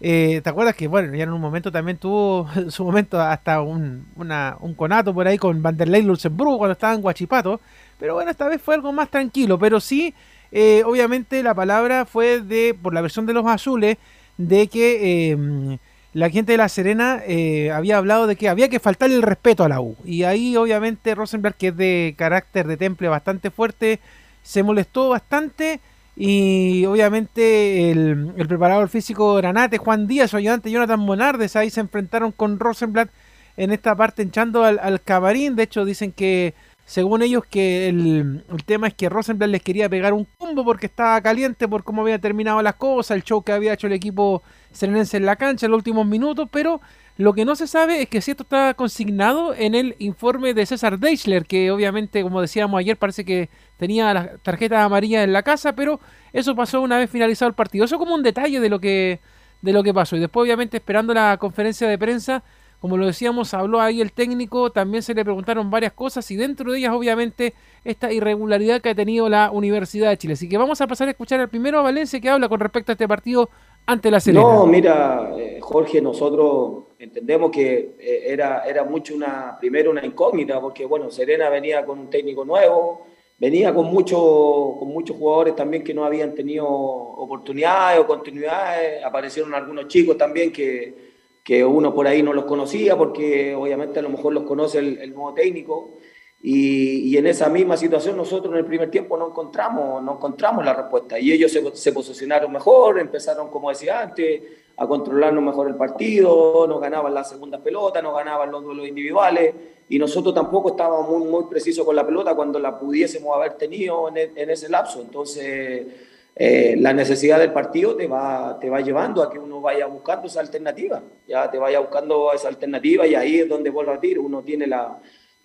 eh, ¿te acuerdas que, bueno, ya en un momento también tuvo en su momento hasta un, un conato por ahí con Vanderlei Luxemburgo cuando estaba en Guachipato? Pero bueno, esta vez fue algo más tranquilo, pero sí, eh, obviamente la palabra fue de, por la versión de los azules, de que eh, la gente de La Serena eh, había hablado de que había que faltarle el respeto a la U. Y ahí obviamente Rosenberg, que es de carácter de temple bastante fuerte, se molestó bastante y obviamente el, preparador físico Granate, Juan Díaz, su ayudante Jonathan Monardes, ahí se enfrentaron con Rosenblatt en esta parte hinchando al, al camarín. De hecho dicen que según ellos que el, el tema es que Rosenblatt les quería pegar un combo porque estaba caliente por cómo había terminado las cosas, el show que había hecho el equipo serenense en la cancha en los últimos minutos, pero lo que no se sabe es que si esto está consignado en el informe de César Deichler, que obviamente, como decíamos ayer, parece que tenía las tarjetas amarillas en la casa, pero eso pasó una vez finalizado el partido. Eso como un detalle de lo que de lo que pasó. Y después, obviamente, esperando la conferencia de prensa, como lo decíamos, habló ahí el técnico, también se le preguntaron varias cosas y dentro de ellas, obviamente, esta irregularidad que ha tenido la Universidad de Chile. Así que vamos a pasar a escuchar al primero a Valencia que habla con respecto a este partido ante la Serena. No, mira, eh, Jorge, nosotros entendemos que eh, era, era mucho una, primero una incógnita, porque bueno, Serena venía con un técnico nuevo, venía con, mucho, con muchos jugadores también que no habían tenido oportunidades o continuidades, aparecieron algunos chicos también que, que uno por ahí no los conocía, porque obviamente a lo mejor los conoce el, el nuevo técnico. Y, y, en esa misma situación nosotros en el primer tiempo no encontramos, no encontramos la respuesta. Y ellos se, se, posicionaron mejor, empezaron, como decía antes, a controlarnos mejor el partido, nos ganaban las segundas pelotas, nos ganaban los duelos individuales. Y nosotros tampoco estábamos muy, muy precisos con la pelota cuando la pudiésemos haber tenido en, el, en ese lapso. Entonces, eh, la necesidad del partido te va, te va llevando a que uno vaya buscando esa alternativa. Ya te vaya buscando esa alternativa y ahí es donde vuelvo a decir, uno tiene la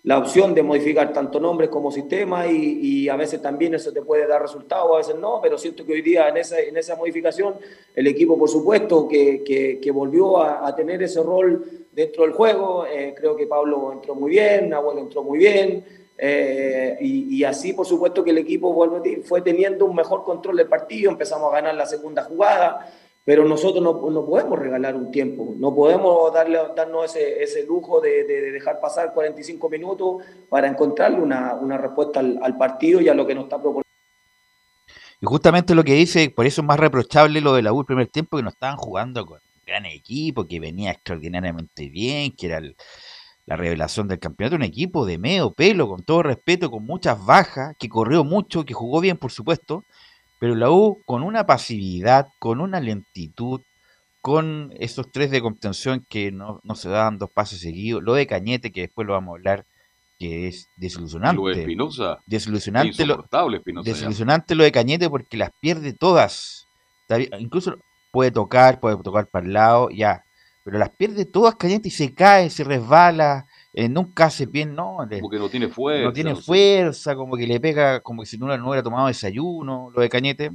la opción de modificar tanto nombres como sistemas y, a veces también eso te puede dar resultados, a veces no, pero siento que hoy día en esa, en esa modificación el equipo por supuesto que, que, volvió a, a, tener ese rol dentro del juego, eh, creo que Pablo entró muy bien, Nahuel entró muy bien eh, y, y, así por supuesto que el equipo fue teniendo un mejor control del partido, empezamos a ganar la segunda jugada, pero nosotros no, no, podemos regalar un tiempo, no podemos darle, darnos ese, ese lujo de, de, dejar pasar 45 minutos para encontrarle una, una respuesta al, partido y a lo que nos está proponiendo. Y justamente lo que dice, por eso es más reprochable lo de la U el primer tiempo, que no estaban jugando con un gran equipo, que venía extraordinariamente bien, que era el, la revelación del campeonato, un equipo de medio pelo, con todo respeto, con muchas bajas, que corrió mucho, que jugó bien, por supuesto, pero la U con una pasividad, con una lentitud, con esos tres de contención que no, no se daban dos pases seguidos, lo de Cañete, que después lo vamos a hablar, que es desilusionante. Lo de Espinosa. Desilusionante, lo, desilusionante lo de Cañete porque las pierde todas. Incluso puede tocar, puede tocar para el lado, ya. Pero las pierde todas Cañete y se cae, se resbala, eh, nunca hace bien, no. Como que no tiene fuerza. No tiene no fuerza, sé. como que le pega, como que si no, no hubiera tomado desayuno, lo de Cañete.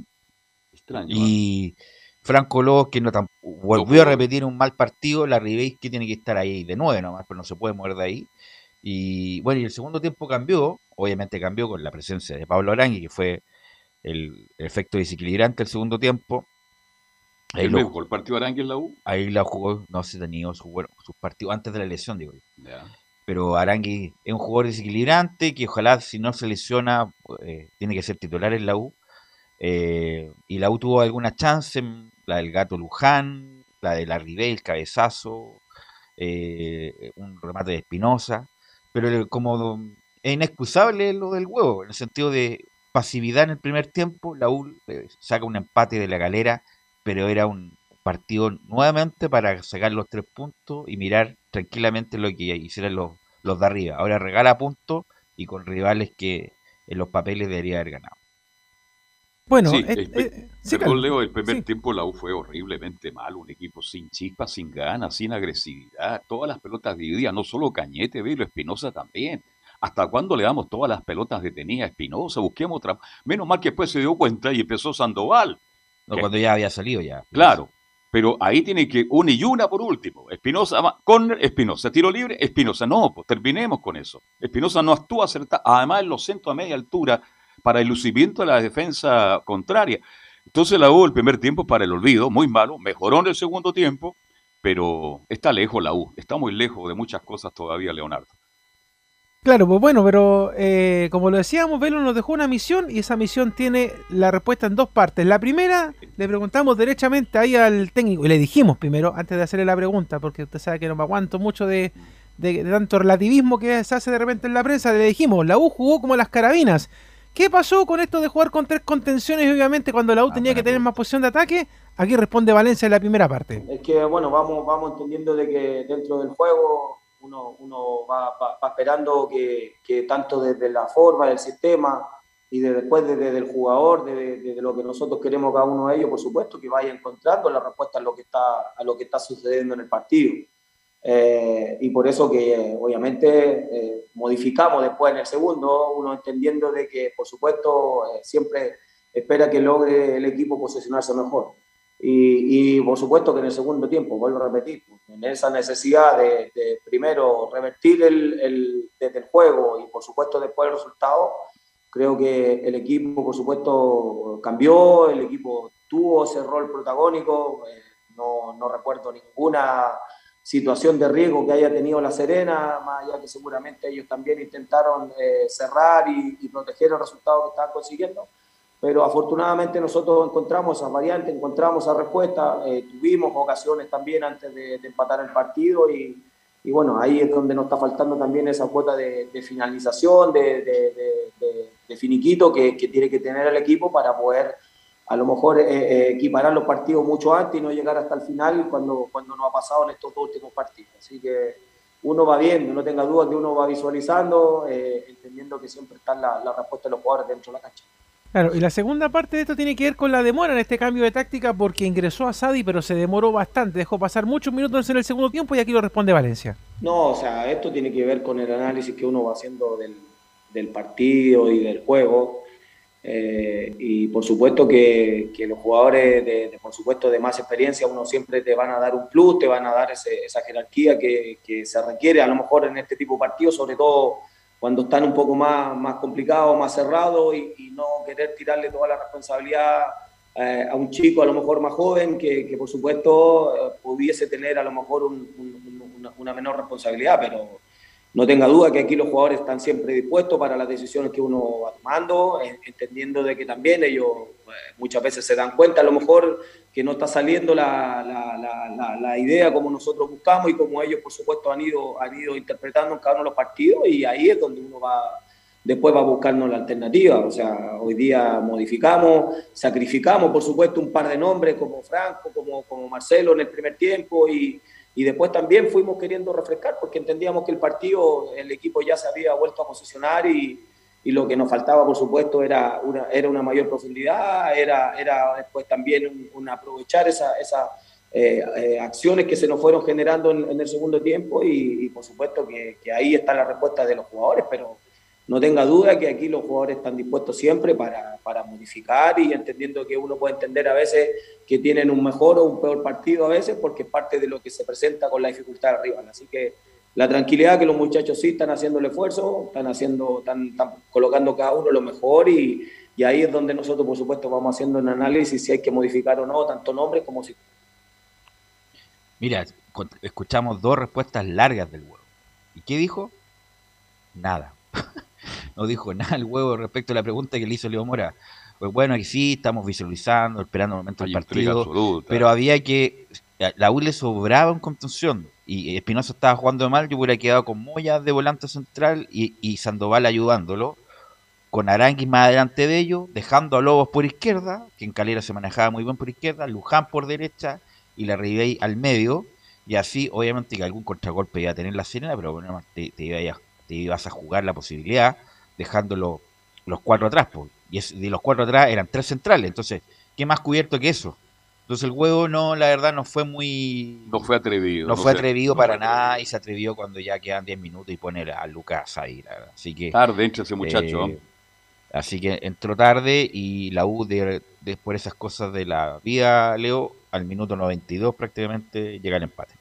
Extraño. Y ¿eh? Franco Lobos, que no volvió no, a repetir un mal partido, la Ribéis que tiene que estar ahí de nuevo nomás, pero no se puede mover de ahí. Y bueno, y el segundo tiempo cambió, obviamente cambió con la presencia de Pablo Arangui, que fue el, el efecto desequilibrante el segundo tiempo. Ahí ¿El lo- mejor partido de Arangui en la U? Ahí la jugó, no sé, su, bueno, sus partidos antes de la lesión, digo yo. Ya. Pero Arangui es un jugador desequilibrante que ojalá si no se lesiona eh, tiene que ser titular en la U. Eh, y la U tuvo algunas chances, la del Gato Luján, la de la el cabezazo, eh, un remate de Espinosa. Pero como es inexcusable lo del huevo, en el sentido de pasividad en el primer tiempo, la U eh, saca un empate de la galera, pero era un partido nuevamente para sacar los tres puntos y mirar tranquilamente lo que hicieran los, los de arriba. Ahora regala puntos y con rivales que en los papeles debería haber ganado. Bueno, sí, eh, el eh, sí, perdón, Carlos. Leo, el primer Sí. tiempo la U fue horriblemente mal, un equipo sin chispa, sin ganas, sin agresividad, todas las pelotas divididas, no solo Cañete, Velo, Espinosa también. ¿Hasta cuándo le damos todas las pelotas detenidas a Espinosa? Busquemos otra. Menos mal que después se dio cuenta y empezó Sandoval. No, Que- cuando ya había salido ya. Claro, pero ahí tiene que una y una por último. Espinosa, con Espinosa, tiro libre, Espinosa. No, pues terminemos con eso. Espinosa no actúa acertado, además en los centros a media altura para el lucimiento de la defensa contraria. Entonces la U el primer tiempo para el olvido, muy malo, mejoró en el segundo tiempo, pero está lejos la U, está muy lejos de muchas cosas todavía, Leonardo. Claro, pues bueno, pero eh, como lo decíamos, Velo nos dejó una misión y esa misión tiene la respuesta en dos partes. La primera, le preguntamos derechamente ahí al técnico y le dijimos primero, antes de hacerle la pregunta, porque usted sabe que no me aguanto mucho de, de- de tanto relativismo que se hace de repente en la prensa, le dijimos, la U jugó como las carabinas. ¿Qué pasó con esto de jugar con tres contenciones y obviamente cuando la U tenía que tener más posición de ataque? Aquí responde Valencia en la primera parte. Es que, bueno, vamos, vamos entendiendo de que dentro del juego uno, uno va, va- va esperando que, que tanto desde la forma del sistema y de después desde, el jugador, desde, desde lo que nosotros queremos cada uno de ellos, por supuesto, que vaya encontrando la respuesta a lo que está, a lo que está sucediendo en el partido. Eh, y por eso que eh, obviamente eh, modificamos después en el segundo, uno entendiendo de que por supuesto eh, siempre espera que logre el equipo posicionarse mejor. Y, y, por supuesto que en el segundo tiempo, vuelvo a repetir, pues, en esa necesidad de, de primero revertir el, el, desde el juego y por supuesto después el resultado, creo que el equipo por supuesto cambió, el equipo tuvo ese rol protagónico, eh, no, no recuerdo ninguna situación de riesgo que haya tenido la Serena, más allá que seguramente ellos también intentaron eh, cerrar y, y, proteger el resultado que estaban consiguiendo, pero afortunadamente nosotros encontramos esa variante, encontramos esa respuesta, eh, tuvimos ocasiones también antes de, de empatar el partido y, y, bueno, ahí es donde nos está faltando también esa cuota de, de finalización, de, de finiquito que, que, tiene que tener el equipo para poder a lo mejor eh, eh, equiparar los partidos mucho antes y no llegar hasta el final cuando, cuando nos ha pasado en estos dos últimos partidos. Así que uno va viendo, no tenga duda que uno va visualizando, eh, entendiendo que siempre está la, la, respuesta de los jugadores dentro de la cancha. Claro, y la segunda parte de esto tiene que ver con la demora en este cambio de táctica porque ingresó a Sadi pero se demoró bastante, dejó pasar muchos minutos en el segundo tiempo y aquí lo responde Valencia. No, o sea, esto tiene que ver con el análisis que uno va haciendo del, partido y del juego. Eh, y por supuesto que, los jugadores, de, por supuesto, de más experiencia, uno siempre te van a dar un plus, te van a dar ese, esa jerarquía que, se requiere a lo mejor en este tipo de partidos, sobre todo cuando están un poco más, más complicados, más cerrados y, no querer tirarle toda la responsabilidad eh, a un chico a lo mejor más joven que, por supuesto eh, pudiese tener a lo mejor un, un, una, una menor responsabilidad, pero no tenga duda que aquí los jugadores están siempre dispuestos para las decisiones que uno va tomando, entendiendo de que también ellos muchas veces se dan cuenta a lo mejor que no está saliendo la, la, idea como nosotros buscamos y como ellos por supuesto han ido, han ido interpretando en cada uno de los partidos y ahí es donde uno va después va a buscarnos la alternativa, o sea, hoy día modificamos, sacrificamos por supuesto un par de nombres como Franco, como, como Marcelo en el primer tiempo y, y después también fuimos queriendo refrescar porque entendíamos que el partido, el equipo ya se había vuelto a posicionar y, y lo que nos faltaba, por supuesto, era una, era una mayor profundidad, era, era después también un, aprovechar esas esa, eh, eh, acciones que se nos fueron generando en, el segundo tiempo y, por supuesto que, ahí está la respuesta de los jugadores, pero no tenga duda que aquí los jugadores están dispuestos siempre para, para modificar y entendiendo que uno puede entender a veces que tienen un mejor o un peor partido a veces porque es parte de lo que se presenta con la dificultad rival. Así que la tranquilidad que los muchachos sí están haciendo el esfuerzo, están haciendo, están, están colocando cada uno lo mejor y, y ahí es donde nosotros, por supuesto, vamos haciendo un análisis si hay que modificar o no, tanto nombres como si. Mira, escuchamos dos respuestas largas del huevo. ¿Y qué dijo? Nada. no dijo nada el huevo respecto a la pregunta que le hizo Leo Mora. Pues bueno, aquí sí, estamos visualizando, esperando el momento del Hay partido. absoluta. Pero había que. La U le sobraba en contención. Y Espinosa estaba jugando mal. Yo hubiera quedado con Moya de volante central y, y Sandoval ayudándolo. Con Aranguis más adelante de ellos, dejando a Lobos por izquierda, que en Calera se manejaba muy bien por izquierda, Luján por derecha y la Ribey al medio. Y así, obviamente, que algún contragolpe iba a tener la Serena, pero bueno, te, te ibas te ibas a jugar la posibilidad dejándolo los cuatro atrás. Y de los cuatro atrás eran tres centrales. Entonces, ¿qué más cubierto que eso? Entonces, el huevo, no, la verdad, no fue muy. No fue atrevido. No fue atrevido para nada y se atrevió cuando ya quedan 10 minutos y pone a Lucas ahí. la verdad. Así que. Tarde entra ese muchacho. eh, así que entró tarde y la U, de, de- por esas cosas de la vida, Leo, al minuto 92 prácticamente llega el empate.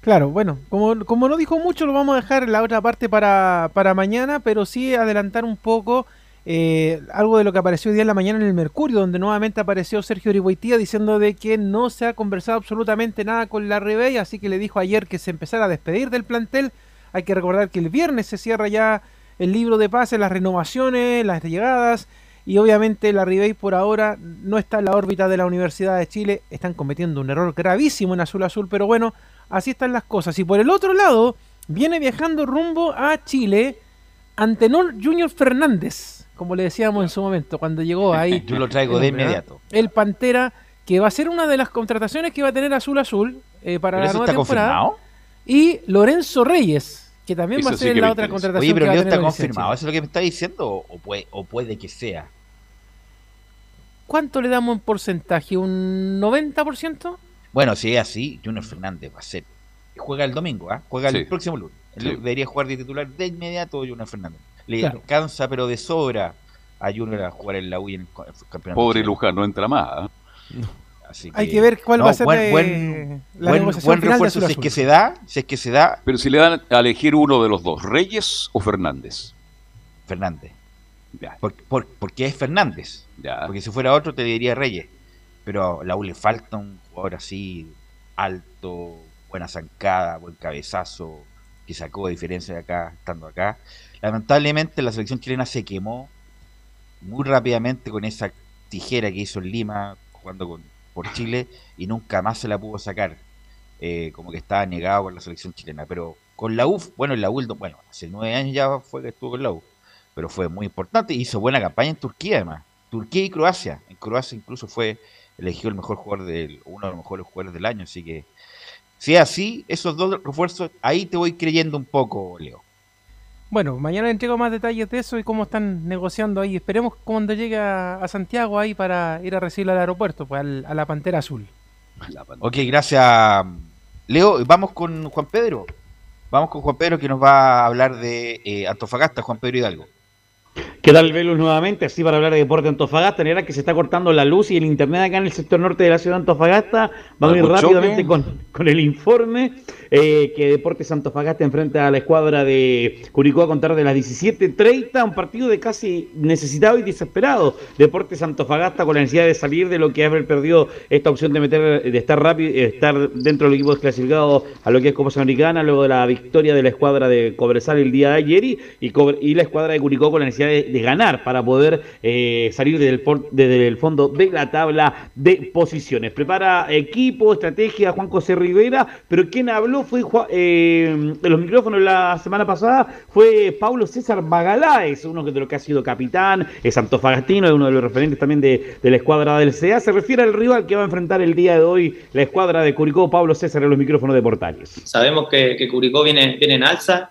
Claro, bueno, como, como no dijo mucho, lo vamos a dejar en la otra parte para, para mañana, pero sí adelantar un poco eh, algo de lo que apareció hoy día en la mañana en el Mercurio, donde nuevamente apareció Sergio Orihuaitía diciendo de que no se ha conversado absolutamente nada con la Rebey, así que le dijo ayer que se empezara a despedir del plantel. Hay que recordar que el viernes se cierra ya el libro de pases, las renovaciones, las llegadas, y obviamente la Ribey por ahora no está en la órbita de la Universidad de Chile. Están cometiendo un error gravísimo en Azul Azul, pero bueno, así están las cosas. Y por el otro lado, viene viajando rumbo a Chile Antenor Junior Fernández, como le decíamos en su momento, cuando llegó ahí. Yo lo traigo de inmediato. El Pantera, que va a ser una de las contrataciones que va a tener Azul Azul eh, para ¿Pero la nueva está temporada. confirmado? Y Lorenzo Reyes, que también va a sí ser que la otra interesa. contratación Oye, pero que va a Leo tener está confirmado. ¿Eso es lo que me está diciendo? ¿O puede, o puede que sea? ¿Cuánto le damos en porcentaje? ¿Un 90%? Bueno, si es así, Junior Fernández va a ser. Juega el domingo, ¿ah? Juega Sí. el próximo lunes. Sí. Debería jugar de titular de inmediato Junior Fernández. Le Claro. alcanza, pero de sobra, a Junior a jugar en la U y en el campeonato. Pobre. Luján, no entra más. ¿ah? Así Hay que ver cuál va a ser buen, de- buen, la buen- negociación buen de refuerzo si es que se da, si es que se da, Pero si le dan a elegir uno de los dos, ¿Reyes o Fernández? Fernández. Ya, Por- por- porque es Fernández. ya. Porque si fuera otro te diría Reyes. Pero a la U le falta un jugador así, alto, buena zancada, buen cabezazo, que sacó diferencia de acá, estando acá. Lamentablemente la selección chilena se quemó muy rápidamente con esa tijera que hizo en Lima jugando con, por Chile y nunca más se la pudo sacar. Eh, como que estaba negado con la selección chilena. Pero con la U, bueno, en la U, el do- bueno, hace nueve años ya fue que estuvo con la U pero fue muy importante. Hizo buena campaña en Turquía, además. Turquía y Croacia. En Croacia incluso fue elegido el mejor jugador del, uno de los mejores jugadores del año. Así que, si es así, esos dos refuerzos, ahí te voy creyendo un poco, Leo. Bueno, mañana le entrego más detalles de eso y cómo están negociando ahí. Esperemos cuando llegue a, a Santiago ahí para ir a recibirlo al aeropuerto, pues al- a la Pantera Azul. La Ok, gracias, Leo. Vamos con Juan Pedro. Vamos con Juan Pedro que nos va a hablar de eh, Antofagasta, Juan Pedro Hidalgo. ¿Qué tal, Velus? Nuevamente, así para hablar de deporte de Antofagasta. Verdad que se está cortando la luz y el internet acá en el sector norte de la ciudad de Antofagasta. Vamos a ir ¿Algún rápidamente con, con el informe eh, que Deportes Antofagasta enfrenta a la escuadra de Curicó a contar de las 17.30. Un partido de casi necesitado y desesperado. Deportes Antofagasta con la necesidad de salir de lo que haber perdido esta opción de meter, de estar rápido, estar dentro del equipo desclasificado a lo que es Copa Sudamericana, luego de la victoria de la escuadra de Cobresal el día de ayer y, y, y la escuadra de Curicó con la necesidad de, de ganar para poder eh, salir desde el, fondo de la tabla de posiciones. Prepara equipo, estrategia Juan José Rivera, pero quien habló fue eh, de los micrófonos la semana pasada fue Paulo César Magaláes, uno de los que ha sido capitán, es antofagastino, es uno de los referentes también de, la escuadra del CA. Se refiere al rival que va a enfrentar el día de hoy la escuadra de Curicó, Pablo César en los micrófonos de Portales. Sabemos que, que Curicó viene, viene en alza,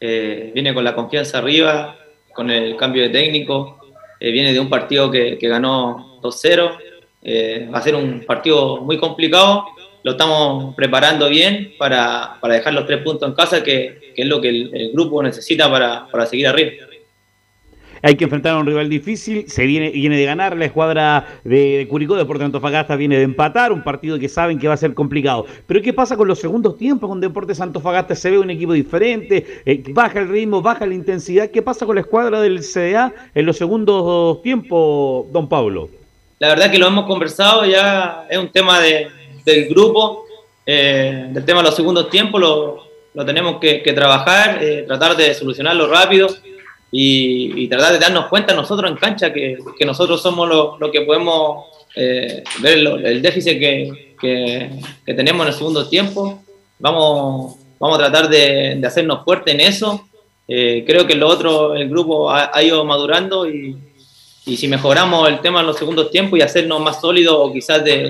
eh, viene con la confianza arriba, con el cambio de técnico, eh, viene de un partido que, que ganó 2-0, eh, va a ser un partido muy complicado, lo estamos preparando bien para, para dejar los tres puntos en casa, que, es lo que el, el grupo necesita para, para seguir arriba. Hay que enfrentar a un rival difícil, se viene, viene de ganar la escuadra de, de Curicó, Deportes Antofagasta viene de empatar, un partido que saben que va a ser complicado. Pero ¿qué pasa con los segundos tiempos con Deportes Antofagasta? Se ve un equipo diferente, eh, baja el ritmo, baja la intensidad. ¿Qué pasa con la escuadra del CDA en los segundos tiempos, don Pablo? La verdad que lo hemos conversado, ya es un tema de, del grupo, eh, del tema de los segundos tiempos, lo, lo tenemos que, trabajar, eh, tratar de solucionarlo rápido y, tratar de darnos cuenta nosotros en cancha que, que nosotros somos lo, lo que podemos eh, ver el déficit que, que, tenemos en el segundo tiempo. Vamos, vamos a tratar de, de hacernos fuerte en eso. Eh, creo que lo otro, el grupo ha, ido madurando y, y si mejoramos el tema en los segundos tiempos y hacernos más sólidos o quizás de,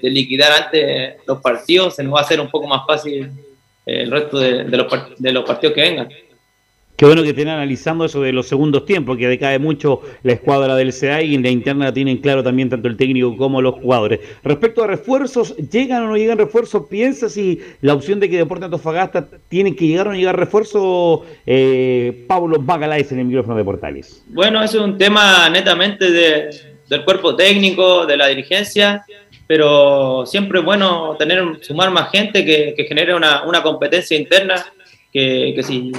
de, liquidar antes los partidos, se nos va a hacer un poco más fácil el resto de, de, los, de los partidos que vengan. Qué bueno que estén analizando eso de los segundos tiempos, que decae mucho la escuadra del CA y en la interna tienen claro también tanto el técnico como los jugadores. Respecto a refuerzos, ¿llegan o no llegan refuerzos? ¿Piensa si la opción de que Deportes Antofagasta tiene que llegar o no llegar refuerzo? Eh, Pablo Bacalaes en el micrófono de Portales. Bueno, es un tema netamente de, del cuerpo técnico, de la dirigencia, pero siempre es bueno tener sumar más gente que, genere una competencia interna que, que, si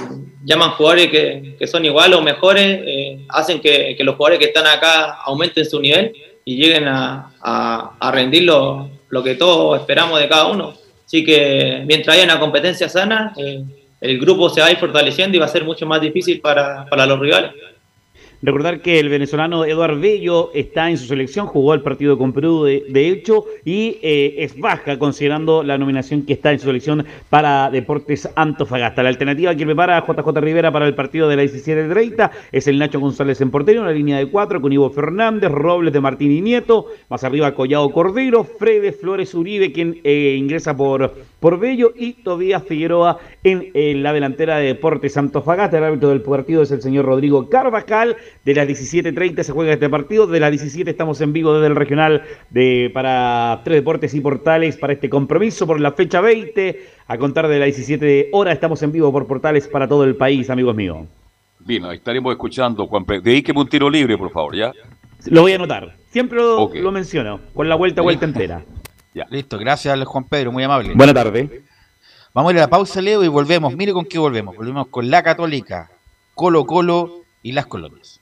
llaman jugadores que, que son iguales o mejores, eh, hacen que, que, los jugadores que están acá aumenten su nivel y lleguen a, a, a rendir lo, lo, que todos esperamos de cada uno. Así que mientras haya una competencia sana, eh, el grupo se va a ir fortaleciendo y va a ser mucho más difícil para, para los rivales. Recordar que el venezolano Eduard Bello está en su selección, jugó el partido con Perú de, hecho y eh, es baja considerando la nominación que está en su selección para Deportes Antofagasta. La alternativa que prepara JJ Rivera para el partido de la 17.30 es el Nacho González en porterio, una línea de cuatro con Ivo Fernández, Robles de Martín y Nieto, más arriba Collado Cordero, Fredes Flores Uribe quien eh, ingresa por, por Bello y Tobías Figueroa en, en la delantera de Deportes Antofagasta. El árbitro del partido es el señor Rodrigo Carvajal. De las 17.30 se juega este partido. De las 17 estamos en vivo desde el regional de, para Tres Deportes y Portales para este compromiso por la fecha 20. A contar de las 17 horas estamos en vivo por Portales para todo el país, amigos míos. Bien, estaremos escuchando, Juan Pedro. Dedíqueme un tiro libre, por favor, ¿ya? Lo voy a anotar. Siempre lo, okay. lo menciono, con la vuelta, vuelta entera. ya. Listo, gracias Juan Pedro, muy amable. Buena tarde. Vamos a ir a la pausa, Leo, y volvemos. Mire con qué volvemos. Volvemos con la Católica, Colo Colo y las colonias.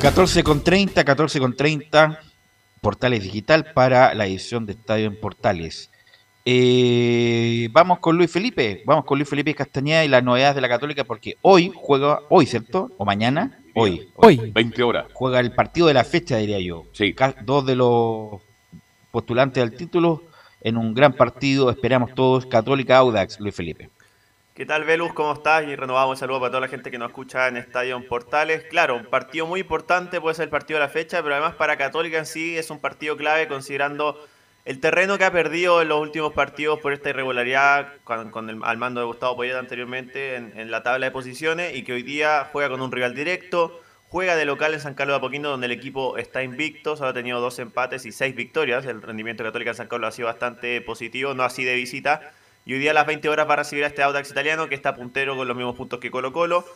14 con 30, 14 con 30, Portales Digital para la edición de Estadio en Portales. Eh, vamos con Luis Felipe, vamos con Luis Felipe Castañeda y las novedades de la Católica porque hoy juega, hoy, ¿cierto? ¿O mañana? Hoy. Hoy. 20 horas. Juega el partido de la fecha, diría yo. Sí. Dos de los postulantes al título en un gran partido, esperamos todos, Católica Audax, Luis Felipe. ¿Qué tal, Velus? ¿Cómo estás? Y renovamos un saludo para toda la gente que nos escucha en Estadio Portales. Claro, un partido muy importante, puede ser el partido de la fecha, pero además para Católica en sí es un partido clave considerando el terreno que ha perdido en los últimos partidos por esta irregularidad con, el, al mando de Gustavo Poyet anteriormente en, la tabla de posiciones y que hoy día juega con un rival directo, juega de local en San Carlos de Apoquindo donde el equipo está invicto, solo ha tenido dos empates y seis victorias, el rendimiento Católica en San Carlos ha sido bastante positivo, no así de visita y hoy día a las 20 horas va a recibir a este Audax italiano que está puntero con los mismos puntos que Colo Colo.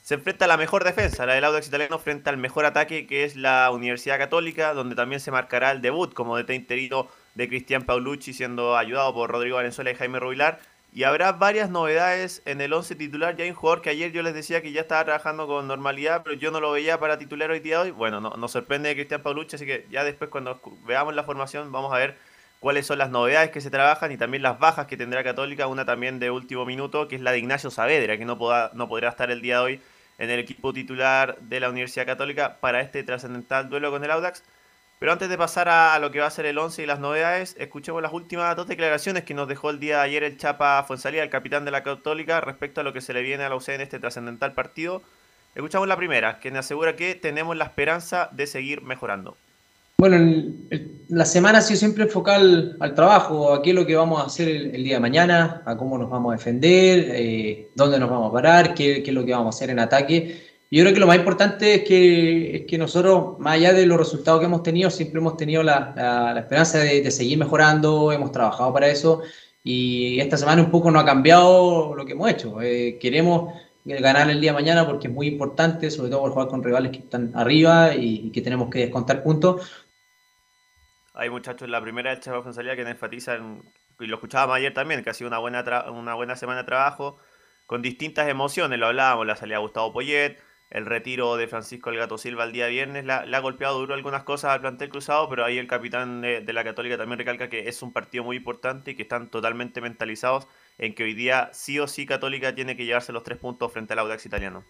Se enfrenta a la mejor defensa, la del Audax italiano, frente al mejor ataque que es la Universidad Católica, donde también se marcará el debut como DT interino de Cristian Paulucci, siendo ayudado por Rodrigo Valenzuela y Jaime Rubilar. Y habrá varias novedades en el 11 titular. Ya hay un jugador que ayer yo les decía que ya estaba trabajando con normalidad, pero yo no lo veía para titular hoy día hoy. Bueno, no, nos sorprende Cristian Paulucci, así que ya después cuando veamos la formación vamos a ver cuáles son las novedades que se trabajan y también las bajas que tendrá Católica, una también de último minuto, que es la de Ignacio Saavedra, que no, no podrá estar el día de hoy en el equipo titular de la Universidad Católica para este trascendental duelo con el Audax. Pero antes de pasar a, lo que va a ser el 11 y las novedades, escuchemos las últimas dos declaraciones que nos dejó el día de ayer el Chapa Fuensalía, el capitán de la Católica, respecto a lo que se le viene a la UC en este trascendental partido. Escuchamos la primera, que nos asegura que tenemos la esperanza de seguir mejorando. Bueno, la semana ha sido siempre enfocada al, trabajo, a qué es lo que vamos a hacer el, día de mañana, a cómo nos vamos a defender, eh, dónde nos vamos a parar, qué, es lo que vamos a hacer en ataque. Yo creo que lo más importante es que, que nosotros, más allá de los resultados que hemos tenido, siempre hemos tenido la, esperanza de, seguir mejorando, hemos trabajado para eso y esta semana un poco no ha cambiado lo que hemos hecho. Eh, queremos ganar el día de mañana porque es muy importante, sobre todo por jugar con rivales que están arriba y, y que tenemos que descontar puntos hay muchachos en la primera del Chavo Fonsalía que enfatizan, y lo escuchábamos ayer también, que ha sido una buena, una buena semana de trabajo, con distintas emociones, lo hablábamos, la salida de Gustavo Poyet, el retiro de Francisco El Gato Silva el día viernes, le ha golpeado duro algunas cosas al plantel cruzado, pero ahí el capitán de, de, la Católica también recalca que es un partido muy importante y que están totalmente mentalizados en que hoy día sí o sí Católica tiene que llevarse los tres puntos frente al Audax italiano.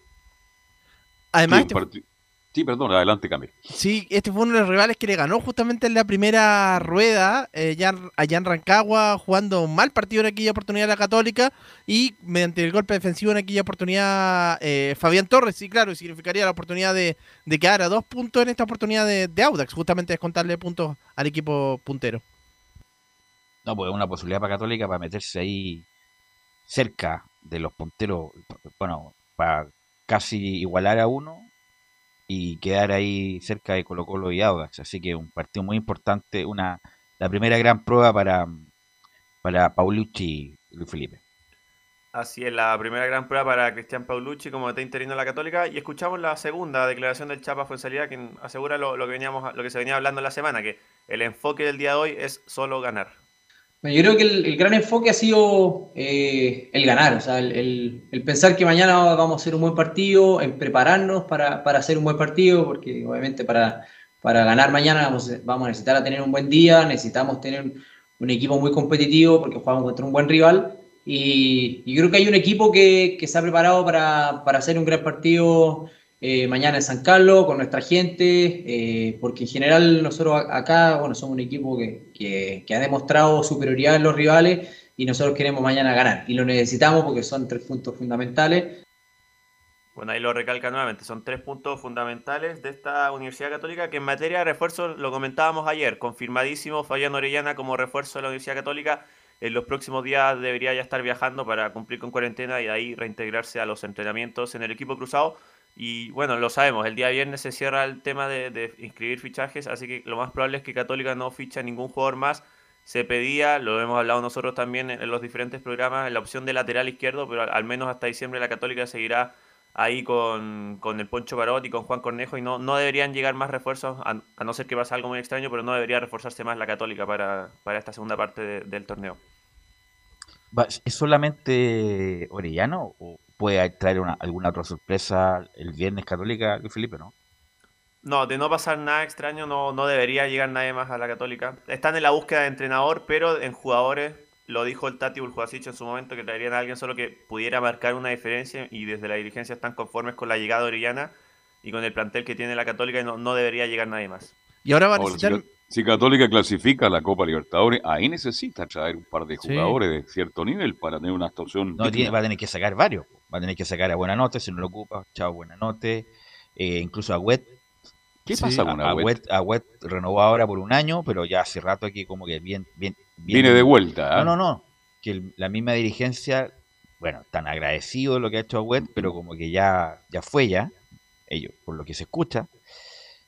Además, Sí, perdón, adelante, Camil. Sí, este fue uno de los rivales que le ganó justamente en la primera rueda, eh, ya, allá en Rancagua, jugando un mal partido en aquella oportunidad la Católica, y mediante el golpe defensivo en aquella oportunidad, eh, Fabián Torres, sí, claro, significaría la oportunidad de, de quedar a dos puntos en esta oportunidad de, de Audax, justamente descontarle puntos al equipo puntero. No, pues una posibilidad para Católica para meterse ahí cerca de los punteros, bueno, para casi igualar a uno y quedar ahí cerca de Colo Colo y Audax. Así que un partido muy importante, una la primera gran prueba para, para Paulucci y Luis Felipe. Así es, la primera gran prueba para Cristian Paulucci como está interino la Católica. Y escuchamos la segunda declaración del Chapa Fuensalida, quien asegura lo, lo, que veníamos, lo que se venía hablando en la semana, que el enfoque del día de hoy es solo ganar. Yo creo que el, gran enfoque ha sido eh, el ganar, o sea, el, pensar que mañana vamos a hacer un buen partido, en prepararnos para, hacer un buen partido, porque obviamente para, para ganar mañana vamos, vamos a necesitar tener un buen día, necesitamos tener un equipo muy competitivo porque jugamos contra un buen rival. Y, yo creo que hay un equipo que, que se ha preparado para, para hacer un gran partido eh, mañana en San Carlos con nuestra gente, eh, porque en general nosotros acá, bueno, somos un equipo que, que, que ha demostrado superioridad en los rivales y nosotros queremos mañana ganar. Y lo necesitamos porque son tres puntos fundamentales. Bueno, ahí lo recalca nuevamente, son tres puntos fundamentales de esta Universidad Católica que en materia de refuerzo, lo comentábamos ayer, confirmadísimo Fabián Orellana como refuerzo de la Universidad Católica, en los próximos días debería ya estar viajando para cumplir con cuarentena y ahí reintegrarse a los entrenamientos en el equipo cruzado. Y bueno, lo sabemos, el día viernes se cierra el tema de, de inscribir fichajes, así que lo más probable es que Católica no ficha ningún jugador más se pedía, lo hemos hablado nosotros también en, los diferentes programas, la opción de lateral izquierdo, pero al, menos hasta diciembre la Católica seguirá ahí con, el Poncho Parot y con Juan Cornejo y no, no deberían llegar más refuerzos, a, no ser que pase algo muy extraño, pero no debería reforzarse más la Católica para, esta segunda parte del torneo. ¿Es solamente Orellano o puede traer una, alguna otra sorpresa el viernes Católica, Luis Felipe, no? No, de no pasar nada extraño, no, no debería llegar nadie más a la Católica. Están en la búsqueda de entrenador, pero en jugadores, lo dijo el Tati Buljuasic en su momento, que traerían a alguien solo que pudiera marcar una diferencia y desde la dirigencia están conformes con la llegada de Orellana y con el plantel que tiene la Católica y no, no debería llegar nadie más. Y ahora va a necesitar... Si, Católica clasifica a la Copa Libertadores, ahí necesita traer un par de jugadores de cierto nivel para tener una actuación. No, tiene, va a tener que sacar varios. Va a tener que sacar a Buenanote, si no lo ocupa, chao Buenanote, eh, incluso a Wet ¿Qué pasa con Agüet? Agüet renovó ahora por un año, pero ya hace rato aquí como que bien... bien, Viene de vuelta. ¿ah? No, no, no. Que la misma dirigencia, bueno, tan agradecido de lo que ha hecho Agüet, pero como que ya, ya fue ya, ellos, por lo que se escucha.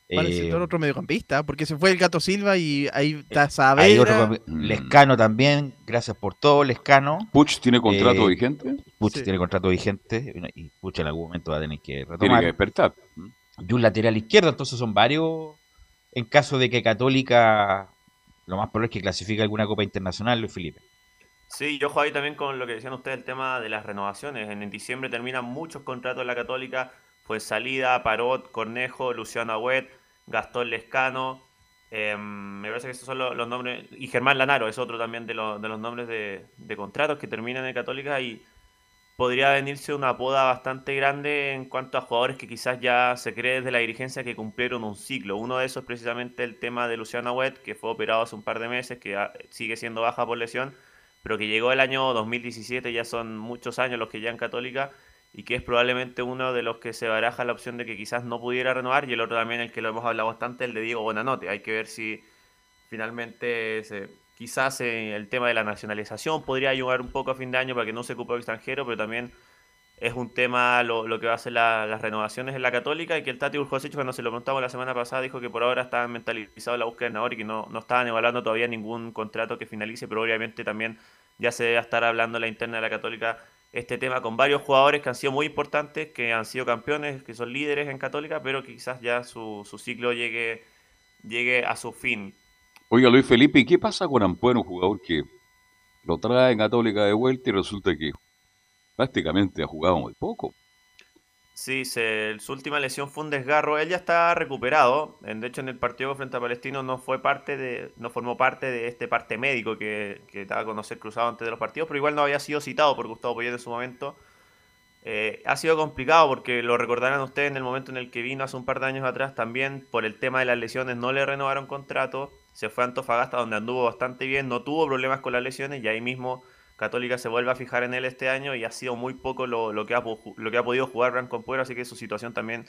Parece eh, otro mediocampista, porque se fue el Gato Silva y ahí está Saavedra. Mm. Lescano también, gracias por todo, Lescano. ¿Puch tiene contrato eh, vigente? Puch tiene contrato vigente y Puch en algún momento va a tener que retomar. Tiene que despertar y un lateral izquierdo, entonces son varios en caso de que Católica, lo más probable es que clasifique alguna Copa Internacional, Luis Felipe. Sí, yo juego ahí también con lo que decían ustedes, el tema de las renovaciones. En, diciembre terminan muchos contratos en la Católica, pues salida, Parot, Cornejo, Luciano Agüet, Gastón Lescano, em, me parece que esos son los, nombres, y Germán Lanaro es otro también de, de los nombres de, contratos que terminan en Católica y podría venirse una poda bastante grande en cuanto a jugadores que quizás ya se cree desde la dirigencia que cumplieron un ciclo. Uno de esos es precisamente el tema de Luciano Wet, que fue operado hace un par de meses, que sigue siendo baja por lesión, pero que llegó el año 2017, ya son muchos años los que ya en Católica, y que es probablemente uno de los que se baraja la opción de que quizás no pudiera renovar, y el otro también, el que lo hemos hablado bastante, el de Diego Bonanote. Hay que ver si finalmente se Quizás eh, el tema de la nacionalización podría ayudar un poco a fin de año para que no se ocupe el extranjero, pero también es un tema lo, que va a ser las renovaciones en la Católica y que el Tati Urjosich cuando se lo preguntamos la semana pasada dijo que por ahora estaban mentalizados en la búsqueda de entrenador y que no, no estaban evaluando todavía ningún contrato que finalice, pero obviamente también ya se debe estar hablando la interna de la Católica este tema con varios jugadores que han sido muy importantes, que han sido campeones, que son líderes en Católica, pero quizás ya su, su ciclo llegue, llegue a su fin. Oiga, Luis Felipe, ¿y qué pasa con Ampuero, un jugador que lo trae en Católica de vuelta y resulta que prácticamente ha jugado muy poco? Sí, su última lesión fue un desgarro. Él ya está recuperado. De hecho, en el partido frente a Palestino no fue parte de, no formó parte de este parte médico que, que estaba a conocer cruzado antes de los partidos, pero igual no había sido citado por Gustavo Poyet en su momento. Eh, ha sido complicado porque lo recordarán ustedes en el momento en el que vino hace un par de años atrás, también por el tema de las lesiones no le renovaron contrato se fue a Antofagasta donde anduvo bastante bien, no tuvo problemas con las lesiones y ahí mismo Católica se vuelve a fijar en él este año y ha sido muy poco lo, que, ha, lo que ha podido jugar Branco Pueblo, así que su situación también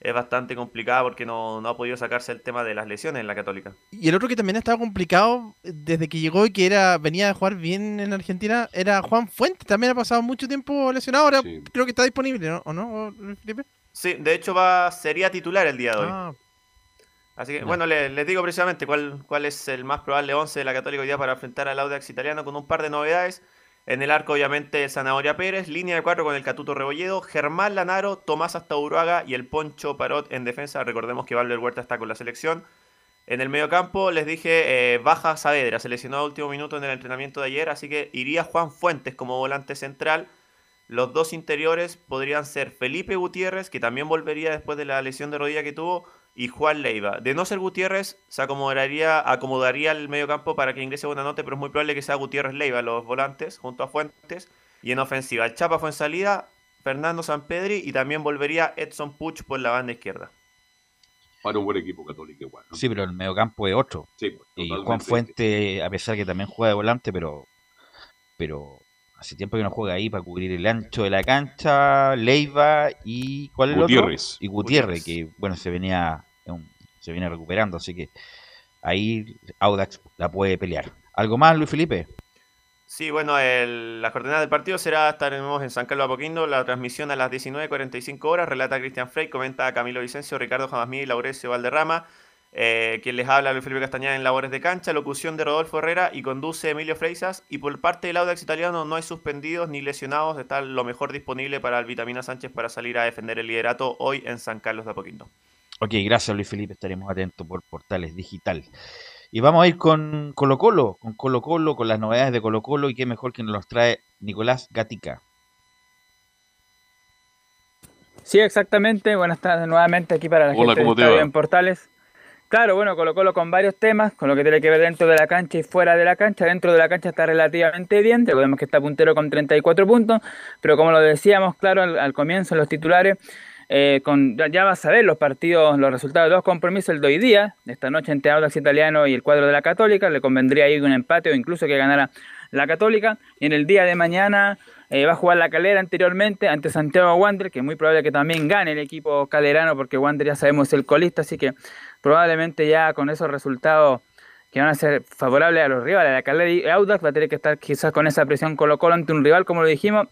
es bastante complicada porque no, ha podido sacarse el tema de las lesiones en la Católica. Y el otro que también estaba complicado desde que llegó y que era venía a jugar bien en Argentina era Juan Fuentes, también ha pasado mucho tiempo lesionado, ahora creo que está disponible, ¿no? ¿O no, Felipe? Sí, de hecho va sería titular el día de hoy. Ah, Así que, bueno, les, digo precisamente cuál, cuál es el más probable 11 de la Católica hoy día para enfrentar al Audax italiano con un par de novedades. En el arco, obviamente, Zanahoria Pérez, línea de cuatro con el Catuto Rebolledo, Germán Lanaro, Tomás Astauruaga y el Poncho Parot en defensa. Recordemos que Valver Huerta está con la selección. En el mediocampo les dije eh, baja Saavedra, se lesionó a último minuto en el entrenamiento de ayer, así que iría Juan Fuentes como volante central. Los dos interiores podrían ser Felipe Gutiérrez, que también volvería después de la lesión de rodilla que tuvo, y Juan Leiva. De no ser Gutiérrez, se acomodaría, acomodaría el medio campo para que ingrese buena nota, pero es muy probable que sea Gutiérrez Leiva los volantes junto a Fuentes. Y en ofensiva, el Chapa fue en salida, Fernando Sampedri y también volvería Edson Puch por la banda izquierda. Para un buen equipo católico igual. ¿no? Sí, pero el mediocampo es otro. Sí, pues, y Juan Fuente, a pesar que también juega de volante, pero pero hace tiempo que no juega ahí para cubrir el ancho de la cancha, Leiva y ¿cuál es el otro? Gutiérrez. Y Gutiérrez, que bueno, se venía se viene recuperando, así que ahí Audax la puede pelear. ¿Algo más, Luis Felipe? Sí, bueno, el- la coordenada del partido será, estaremos en San Carlos de Apoquindo, la transmisión a las 19.45 horas, relata Cristian Frey, comenta Camilo Vicencio, Ricardo Jamasmí y Laurecio Valderrama, eh, quien les habla Luis Felipe Castañeda en Labores de Cancha, locución de Rodolfo Herrera y conduce Emilio Freisas, y por parte del Audax italiano no hay suspendidos ni lesionados, está lo mejor disponible para el Vitamina Sánchez para salir a defender el liderato hoy en San Carlos de Apoquindo. Ok, gracias Luis Felipe, estaremos atentos por Portales Digital. Y vamos a ir con Colo Colo, con Colo Colo, con las novedades de Colo Colo y qué mejor que nos los trae Nicolás Gatica. Sí, exactamente. Buenas tardes nuevamente aquí para la Hola, gente ¿cómo de en Portales. Claro, bueno, Colo con varios temas, con lo que tiene que ver dentro de la cancha y fuera de la cancha. Dentro de la cancha está relativamente bien, recordemos que está puntero con 34 puntos, pero como lo decíamos, claro, al, comienzo en los titulares, eh, con, ya, ya vas a ver los partidos, los resultados de los compromisos el de hoy día, esta noche entre Audax Italiano y el cuadro de la Católica, le convendría ahí un empate o incluso que ganara la Católica. Y en el día de mañana eh, va a jugar la calera anteriormente ante Santiago Wander, que es muy probable que también gane el equipo calerano, porque Wander ya sabemos es el colista, así que probablemente ya con esos resultados que van a ser favorables a los rivales, la calera y Audax va a tener que estar quizás con esa presión Colo Colo ante un rival, como lo dijimos,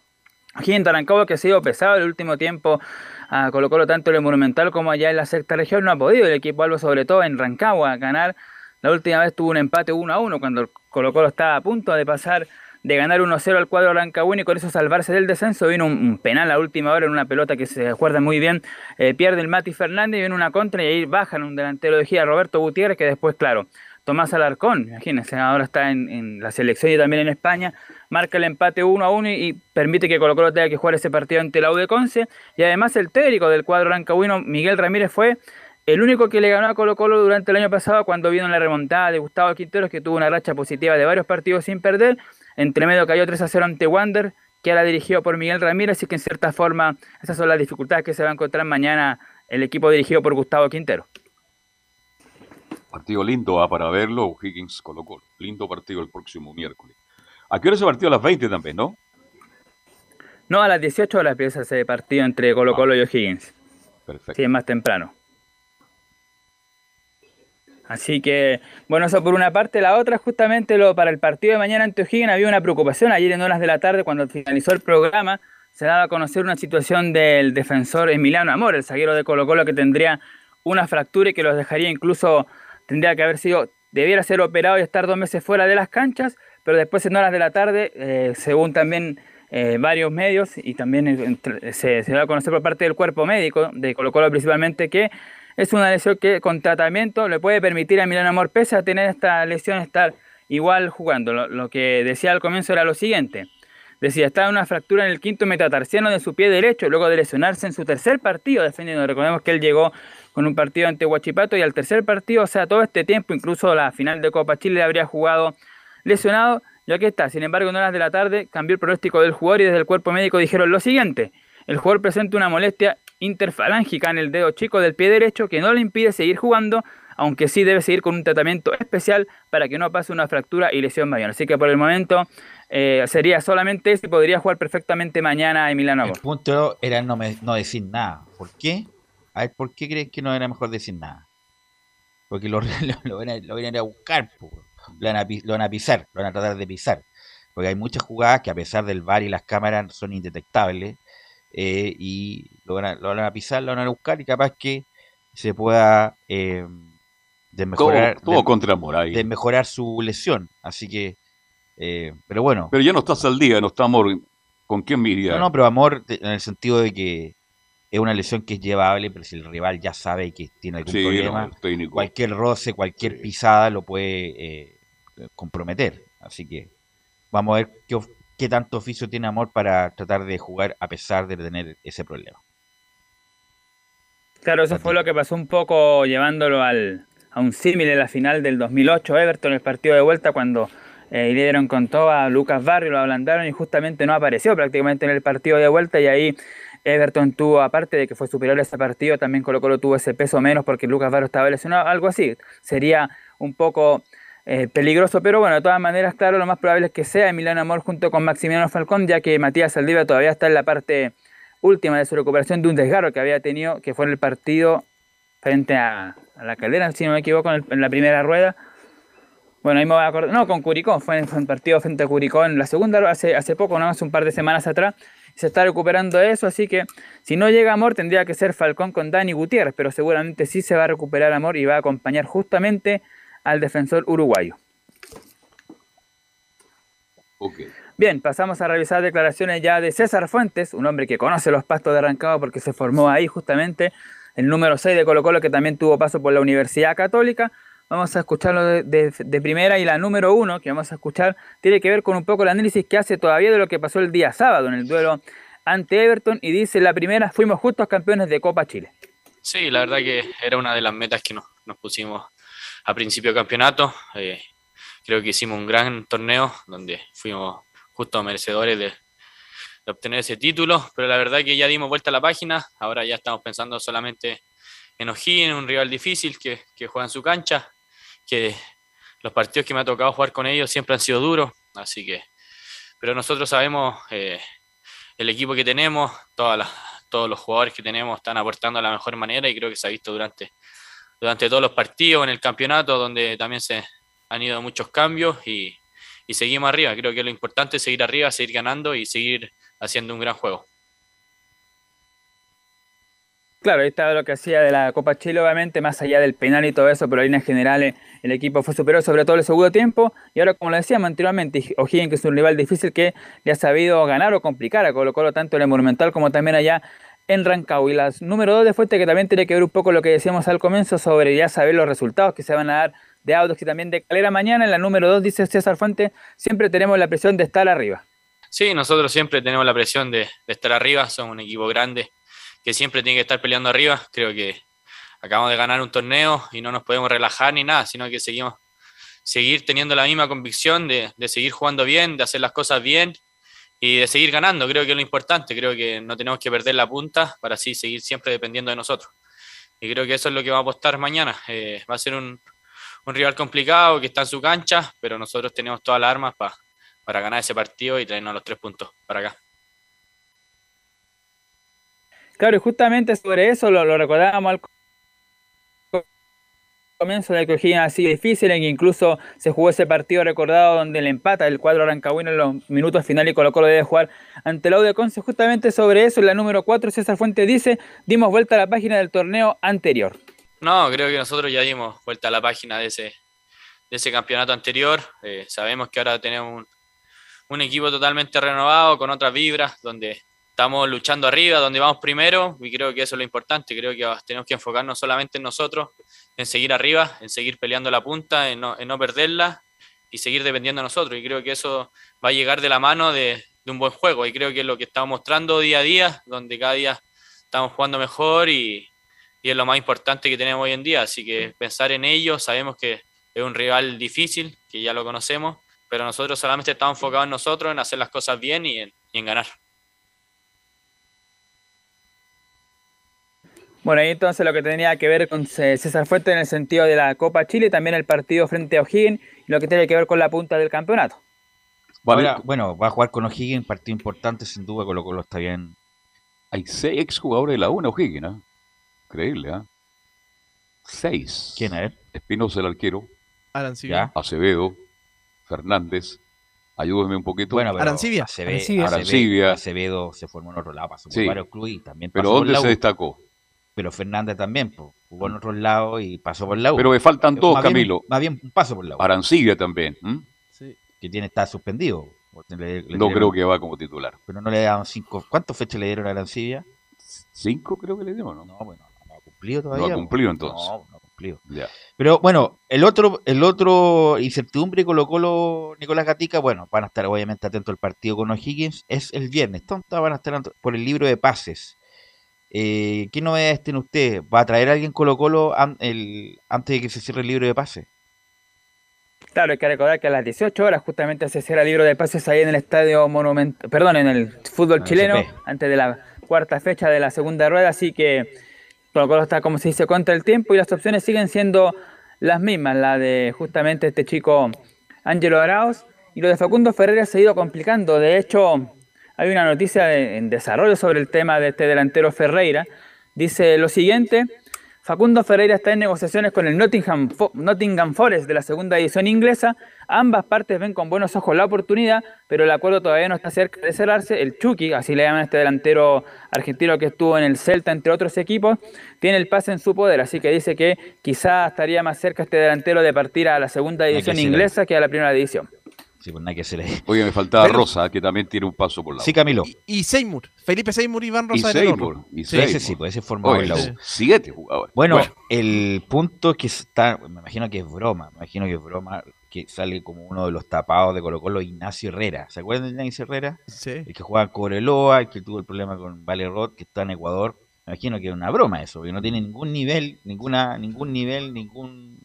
aquí en Tarancagua, que ha sido pesado el último tiempo a Colo Colo, tanto en el Monumental como allá en la sexta región, no ha podido el equipo Albo, sobre todo en Rancagua, ganar. La última vez tuvo un empate 1 a 1 cuando Colo Colo estaba a punto de pasar de ganar 1-0 al cuadro rancagüino y con eso salvarse del descenso. Vino un, penal a última hora en una pelota que se acuerda muy bien. eh, pierde el Mati Fernández y viene una contra y ahí bajan un delantero de gira, Roberto Gutiérrez, que después, claro, Tomás Alarcón, imagínense, ahora está en, en la selección y también en España, marca el empate 1 a 1 y, permite que Colo Colo tenga que jugar ese partido ante la U de Conce. Y además el técnico del cuadro rancagüino, Miguel Ramírez, fue el único que le ganó a Colo Colo durante el año pasado cuando vino la remontada de Gustavo Quinteros, que tuvo una racha positiva de varios partidos sin perder. Entre medio cayó 3 a 0 ante Wander, que era dirigido por Miguel Ramírez, y que en cierta forma esas son las dificultades que se va a encontrar mañana el equipo dirigido por Gustavo Quintero. Partido lindo ah, para verlo, Higgins Colo Colo. Lindo partido el próximo miércoles. ¿A qué hora ese partido? A las 20 también, ¿no? No, a las 18 horas empieza ese partido entre Colo Colo y O'Higgins. Perfecto. Sí, es más temprano. Así que, bueno, eso por una parte. La otra, justamente lo, para el partido de mañana ante O'Higgins había una preocupación. Ayer en horas de la tarde, cuando finalizó el programa, se daba a conocer una situación del defensor Emiliano Amor, el zaguero de Colo Colo, que tendría una fractura y que los dejaría incluso, tendría que haber sido, debiera ser operado y estar dos meses fuera de las canchas, pero después en horas de la tarde, eh, según también eh, varios medios y también se, se da a conocer por parte del cuerpo médico de Colo Colo principalmente que es una lesión que con tratamiento le puede permitir a Milán Amor, tener esta lesión, estar igual jugando. Lo, que decía al comienzo era lo siguiente. Decía, está en una fractura en el quinto metatarsiano de su pie derecho, luego de lesionarse en su tercer partido defendiendo. Recordemos que él llegó con un partido ante Huachipato y al tercer partido, o sea, todo este tiempo, incluso la final de Copa Chile, habría jugado lesionado. Y aquí está, sin embargo, en horas de la tarde cambió el pronóstico del jugador y desde el cuerpo médico dijeron lo siguiente. El jugador presenta una molestia interfalángica en el dedo chico del pie derecho que no le impide seguir jugando, aunque sí debe seguir con un tratamiento especial para que no pase una fractura y lesión mayor. Así que por el momento eh, sería solamente eso y podría jugar perfectamente mañana Emiliano Amor. El punto era no, me- no decir nada. ¿Por qué? A ver, ¿por qué crees que no era mejor decir nada? Porque lo, lo, lo van, a, lo van a ir a buscar, po. lo, van a, pi- lo van a pisar, lo van a tratar de pisar. Porque hay muchas jugadas que a pesar del VAR y las cámaras son indetectables eh, y lo van, a, lo van a pisar, lo van a buscar y capaz que se pueda eh, desmejorar, Todo- todo contra desmejorar su lesión. Así que, eh, pero bueno. Pero ya no estás al día, no está amor. ¿Con quién me iría? No, no, pero amor de- en el sentido de que es una lesión que es llevable, pero si el rival ya sabe que tiene algún Sí, problema, no, cualquier roce, cualquier pisada lo puede eh, comprometer. Así que vamos a ver qué, qué tanto oficio tiene amor para tratar de jugar a pesar de tener ese problema. Claro, eso fue lo que pasó un poco llevándolo al, a un símil en la final del 2008 Everton, el partido de vuelta cuando eh, dieron con todo a Lucas Barrio, lo ablandaron y justamente no apareció prácticamente en el partido de vuelta y ahí Everton tuvo, aparte de que fue superior a ese partido, también Colo Colo tuvo ese peso menos porque Lucas Varo estaba lesionado, algo así. Sería un poco eh, peligroso, pero bueno, de todas maneras, claro, lo más probable es que sea Emiliano Amor junto con Maximiliano Falcón, ya que Matías Saldiva todavía está en la parte última de su recuperación de un desgarro que había tenido, que fue en el partido frente a, la caldera, si no me equivoco, en, la primera rueda. Bueno, ahí me voy a acordar, no, con Curicó, fue en un partido frente a Curicó en la segunda, hace, hace poco, no, hace un par de semanas atrás, se está recuperando eso, así que si no llega Amor tendría que ser Falcón con Dani Gutiérrez, pero seguramente sí se va a recuperar Amor y va a acompañar justamente al defensor uruguayo. Bien, pasamos a revisar declaraciones ya de César Fuentes, un hombre que conoce los pastos de Arrancado porque se formó ahí justamente, el número 6 de Colo Colo que también tuvo paso por la Universidad Católica. Vamos a escucharlo de, primera y la número 1 que vamos a escuchar tiene que ver con un poco el análisis que hace todavía de lo que pasó el día sábado en el duelo ante Everton y dice la primera fuimos justos campeones de Copa Chile. Sí, la verdad que era una de las metas que nos, nos pusimos a principio de campeonato. Eh, creo que hicimos un gran torneo donde fuimos justo merecedores de, obtener ese título, pero la verdad que ya dimos vuelta a la página, ahora ya estamos pensando solamente en O'Higgins, un rival difícil que, juega en su cancha, que los partidos que me ha tocado jugar con ellos siempre han sido duros, así que, pero nosotros sabemos eh, el equipo que tenemos, todas todos los jugadores que tenemos están aportando de la mejor manera y creo que se ha visto durante durante todos los partidos en el campeonato, donde también se han ido muchos cambios y, seguimos arriba. Creo que lo importante es seguir arriba, seguir ganando y seguir haciendo un gran juego. Claro, ahí estaba lo que hacía de la Copa Chile, obviamente, más allá del penal y todo eso, pero en líneas generales el equipo fue superior, sobre todo el segundo tiempo. Y ahora, como lo decíamos anteriormente, O'Higgins, que es un rival difícil que le ha sabido ganar o complicar a Colo, tanto en el Monumental como también allá en Rancagua. Y la número dos de fuente que también tiene que ver un poco lo que decíamos al comienzo sobre ya saber los resultados que se van a dar de Autos y también de Calera mañana. En la número dos dice César Fuente, siempre tenemos la presión de estar arriba. Sí, nosotros siempre tenemos la presión de, estar arriba, somos un equipo grande que siempre tiene que estar peleando arriba. Creo que acabamos de ganar un torneo y no nos podemos relajar ni nada, sino que seguimos seguir teniendo la misma convicción de seguir jugando bien, de hacer las cosas bien y de seguir ganando, creo que es lo importante, creo que no tenemos que perder la punta para así seguir siempre dependiendo de nosotros. Y creo que eso es lo que va a apostar mañana. Eh, va a ser un, rival complicado que está en su cancha, pero nosotros tenemos todas las armas para ganar ese partido y traernos los tres puntos para acá. Claro, y justamente sobre eso lo, lo recordábamos al comienzo de O'Higgins ha sido difícil, en que incluso se jugó ese partido recordado donde el empata el cuadro arancagüino en los minutos finales y colocó lo debe jugar ante el de Conce. Justamente sobre eso, en la número 4, César Fuente dice, dimos vuelta a la página del torneo anterior. No, creo que nosotros ya dimos vuelta a la página de ese, de ese campeonato anterior. Eh, sabemos que ahora tenemos un, un equipo totalmente renovado, con otras vibras, donde estamos luchando arriba, donde vamos primero, y creo que eso es lo importante. Creo que tenemos que enfocarnos solamente en nosotros, en seguir arriba, en seguir peleando la punta, en no, en no perderla y seguir dependiendo de nosotros. Y creo que eso va a llegar de la mano de, un buen juego. Y creo que es lo que estamos mostrando día a día, donde cada día estamos jugando mejor y, y es lo más importante que tenemos hoy en día. Así que pensar en ello, sabemos que es un rival difícil, que ya lo conocemos, pero nosotros solamente estamos enfocados en nosotros, en hacer las cosas bien y en ganar. Bueno, ahí entonces lo que tenía que ver con César Fuente en el sentido de la Copa Chile, también el partido frente a O'Higgins y lo que tiene que ver con la punta del campeonato. bueno, va a jugar con O'Higgins, partido importante, sin duda, con lo que está bien. Hay seis exjugadores de la UNA O'Higgins, ¿eh? Increíble, ¿ah? Seis. ¿Quién es? Espinosa, el arquero. Arancibia. Acevedo, Fernández. Ayúdeme un poquito. Bueno, Arancibia. Acevedo, Acevedo se formó en otro lado, pasó por varios clubes y también pasó Pero ¿dónde se destacó? Pero Fernández también jugó en otros lados y pasó por la U. Pero me faltan dos, Camilo. más bien un paso por la U. Arancibia también. Sí. Que tiene está suspendido. no creo que va como titular. Pero no le daban cinco. ¿Cuántas fechas le dieron a Arancibia? Cinco creo que le dieron, ¿no? No, bueno, no ha cumplido todavía. No ha cumplido entonces. No, no ha cumplido. Pero bueno, el otro, el otro incertidumbre colocó Colo Nicolás Gatica, bueno, van a estar obviamente atentos al partido con O'Higgins, es el viernes. Tonta van a estar por el libro de pases. Eh, ¿Qué novedades tiene usted? ¿Va a traer a alguien Colo Colo el, antes de que se cierre el libro de pase? Claro, hay que recordar que a las 18 horas justamente se cierra el libro de pases ahí en el estadio Monumental, perdón, en el fútbol chileno, antes de la cuarta fecha de la segunda rueda, así que Colo Colo está, como se dice, contra el tiempo y las opciones siguen siendo las mismas, la de justamente este chico Ángelo Arauz y lo de Facundo Ferreira se ha ido complicando. De hecho, hay una noticia en desarrollo sobre el tema de este delantero Ferreira. Dice lo siguiente, Facundo Ferreira está en negociaciones con el Nottingham, Nottingham Forest de la segunda edición inglesa. Ambas partes ven con buenos ojos la oportunidad, pero el acuerdo todavía no está cerca de cerrarse. El Chucky, así le llaman a este delantero argentino que estuvo en el Celta, entre otros equipos, tiene el pase en su poder. Así que dice que quizá estaría más cerca este delantero de partir a la segunda edición inglesa que a la primera edición. Sí, pues nada que se le... Oye, me faltaba Rosa, que también tiene un paso por la Sí, Camilo. Y, Seymour. Felipe Seymour y Iván Rosa y Seymour. Y sí, ese sí, pues ese formado en la U. Siete jugadores. Bueno, bueno, el punto es que está, me imagino que es broma, me imagino que es broma, que sale como uno de los tapados de Colo Colo, Ignacio Herrera. ¿Se acuerdan de Ignacio Herrera? Sí. El que juega en Cobreloa, el que tuvo el problema con Valerot, que está en Ecuador. Me imagino que es una broma eso, que no tiene ningún nivel, ninguna, ningún nivel, ningún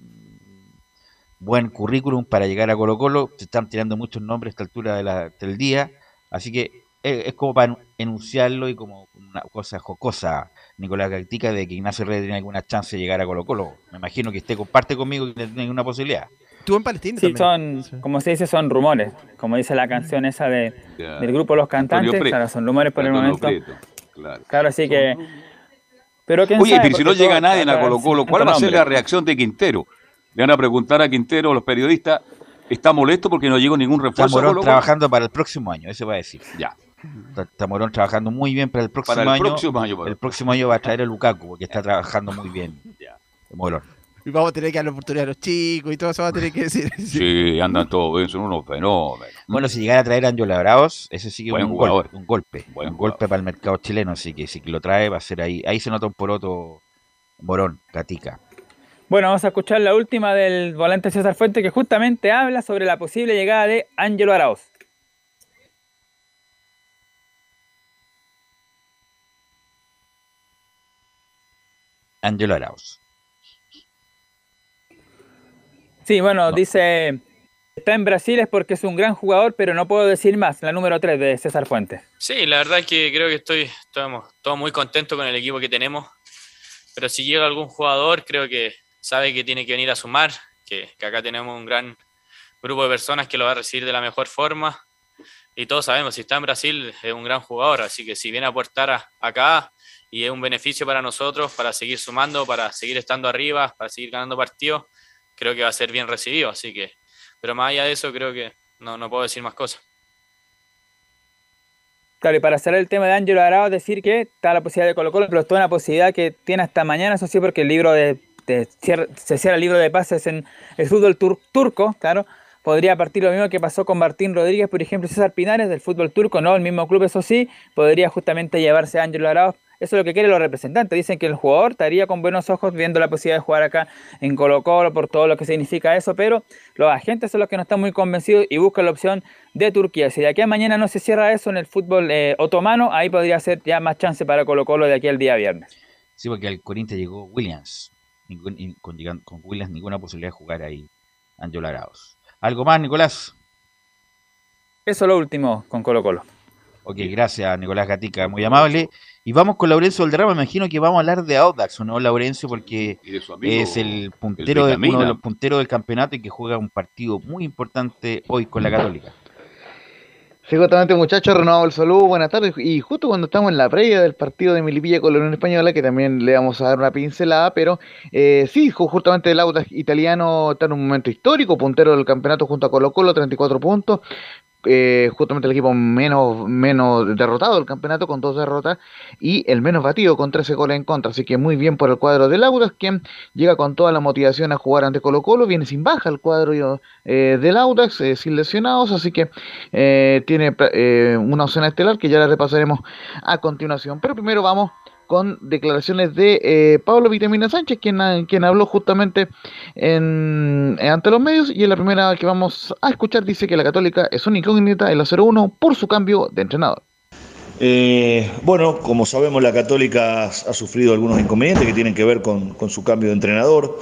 buen currículum para llegar a Colo Colo. Se están tirando muchos nombres a esta altura de la, del día. Así que es, como para enunciarlo y como una cosa jocosa, Nicolás Gatica, de que Ignacio Herrera tiene alguna chance de llegar a Colo Colo. Me imagino que esté comparte conmigo que tiene una posibilidad. Tú en Palestina sí, son, como se dice, son rumores. Como dice la canción esa de, del grupo Los Cantantes, claro, son rumores por el momento. claro. claro, así que... Pero Oye, pero si no llega nadie a Colo Colo, ¿cuál va a ser la reacción de Quintero? Le van a preguntar a Quintero, los periodistas, ¿está molesto porque no llegó ningún refuerzo? Está Morón trabajando para el próximo año, eso va a decir. Ya. Está, Morón trabajando muy bien para el próximo para el año. Próximo año el próximo año va a traer a Lukaku porque está trabajando muy bien. Ya. Morón. Y vamos a tener que dar la oportunidad a los chicos y todo eso va a tener que decir. Sí, andan todos bien, son unos fenómenos. Bueno, si llegara a traer a Angelo Bravos, ese sí que es un, golpe, un golpe. un golpe para el mercado chileno, así que si lo trae va a ser ahí. Ahí se nota un poroto Morón, Gatica. Bueno, vamos a escuchar la última del volante César Fuente que justamente habla sobre la posible llegada de Ángelo Arauz. Ángelo Arauz. Sí, bueno, dice, está en Brasil es porque es un gran jugador, pero no puedo decir más, la número 3 de César Fuentes. Sí, la verdad es que creo que estoy, estamos todos muy contentos con el equipo que tenemos, pero si llega algún jugador, creo que sabe que tiene que venir a sumar, que, acá tenemos un gran grupo de personas que lo va a recibir de la mejor forma. Y todos sabemos, si está en Brasil es un gran jugador, así que si viene a aportar acá y es un beneficio para nosotros, para seguir sumando, para seguir estando arriba, para seguir ganando partidos, creo que va a ser bien recibido. Así que, pero más allá de eso, creo que no, no puedo decir más cosas. Claro, y para cerrar el tema de Ángelo Arao, decir que está la posibilidad de Colo Colo, pero es toda una posibilidad que tiene hasta mañana, eso sí, porque el libro de se cierra el libro de pases en el fútbol turco, claro. Podría partir lo mismo que pasó con Martín Rodríguez, por ejemplo, César Pinares del fútbol turco, no el mismo club, eso sí, podría justamente llevarse a Ángelo Arauz. Eso es lo que quieren los representantes. Dicen que el jugador estaría con buenos ojos viendo la posibilidad de jugar acá en Colo Colo por todo lo que significa eso, pero los agentes son los que no están muy convencidos y buscan la opción de Turquía. Si de aquí a mañana no se cierra eso en el fútbol eh, otomano, ahí podría ser ya más chance para Colo Colo de aquí al día viernes. Sí, porque al Corinthians llegó Williams, con, con Williams ninguna posibilidad de jugar ahí Angelo Araos. ¿Algo más, Nicolás? Eso lo último con Colo Colo. Ok, gracias, Nicolás Gatica, muy amable. Y vamos con Laurencio Valderrama, me imagino que vamos a hablar de Audax, ¿o no, Laurencio? Porque es el puntero, de, uno de los punteros del campeonato y que juega un partido muy importante hoy con la Católica. Sí, justamente muchachos, renovado el saludo, buenas tardes. Y justo cuando estamos en la previa del partido de Milipilla con la Unión Española, que también le vamos a dar una pincelada, pero eh, sí, justamente el Audax italiano está en un momento histórico, puntero del campeonato junto a Colo Colo, 34 puntos, eh, justamente el equipo menos, menos derrotado del campeonato con dos derrotas y el menos batido con 13 goles en contra. Así que muy bien por el cuadro de Audax, quien llega con toda la motivación a jugar ante Colo Colo. Viene sin baja el cuadro eh, del Audax, eh, sin lesionados, así que eh, tiene una opción estelar que ya la repasaremos a continuación. Pero primero vamos con declaraciones de eh, Pablo Vitamina Sánchez, quien, quien habló justamente en, ante los medios. Y en la primera que vamos a escuchar dice que la Católica es una incógnita en la 0-1 por su cambio de entrenador. Eh, bueno, como sabemos, la Católica ha, sufrido algunos inconvenientes que tienen que ver con, su cambio de entrenador,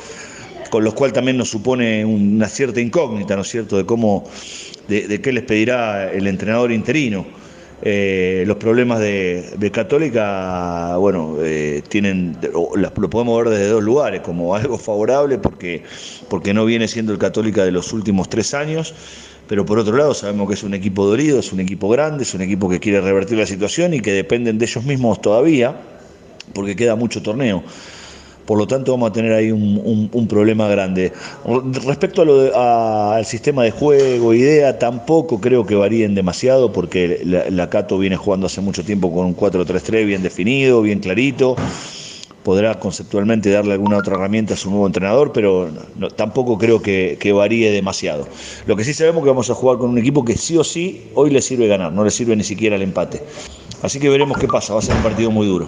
con los cuales también nos supone una cierta incógnita, ¿no es cierto?, de cómo, de, de qué les pedirá el entrenador interino. Eh, los problemas de, de Católica, bueno, eh, tienen, lo podemos ver desde dos lugares, como algo favorable porque, porque no viene siendo el Católica de los últimos tres años, pero por otro lado sabemos que es un equipo dolido, es un equipo grande, es un equipo que quiere revertir la situación y que dependen de ellos mismos todavía, porque queda mucho torneo. Por lo tanto, vamos a tener ahí un, problema grande. Respecto al sistema de juego, idea, tampoco creo que varíen demasiado, porque la, la Cato viene jugando hace mucho tiempo con un 4-3-3 bien definido, bien clarito. Podrá conceptualmente darle alguna otra herramienta a su nuevo entrenador, pero tampoco creo que, que varíe demasiado. Lo que sí sabemos que vamos a jugar con un equipo que sí o sí hoy le sirve ganar, no le sirve ni siquiera el empate. Así que veremos qué pasa, va a ser un partido muy duro.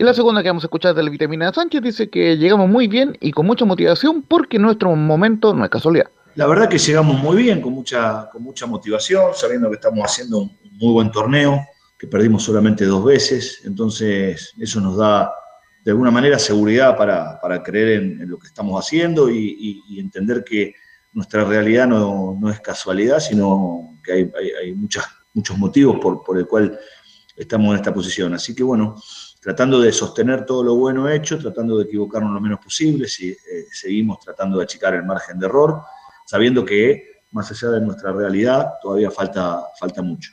Y la segunda que vamos a escuchar de la vitamina Sánchez dice que llegamos muy bien y con mucha motivación porque nuestro momento no es casualidad. La verdad que llegamos muy bien, con mucha, con mucha motivación, sabiendo que estamos haciendo un muy buen torneo, que perdimos solamente dos veces, entonces eso nos da de alguna manera seguridad para, para creer en, lo que estamos haciendo y entender que nuestra realidad no, no es casualidad, sino que hay, hay- hay muchas, muchos motivos por, por el cual estamos en esta posición. Así que bueno, tratando de sostener todo lo bueno hecho, tratando de equivocarnos lo menos posible, si, eh, seguimos tratando de achicar el margen de error, sabiendo que más allá de nuestra realidad todavía falta, falta mucho.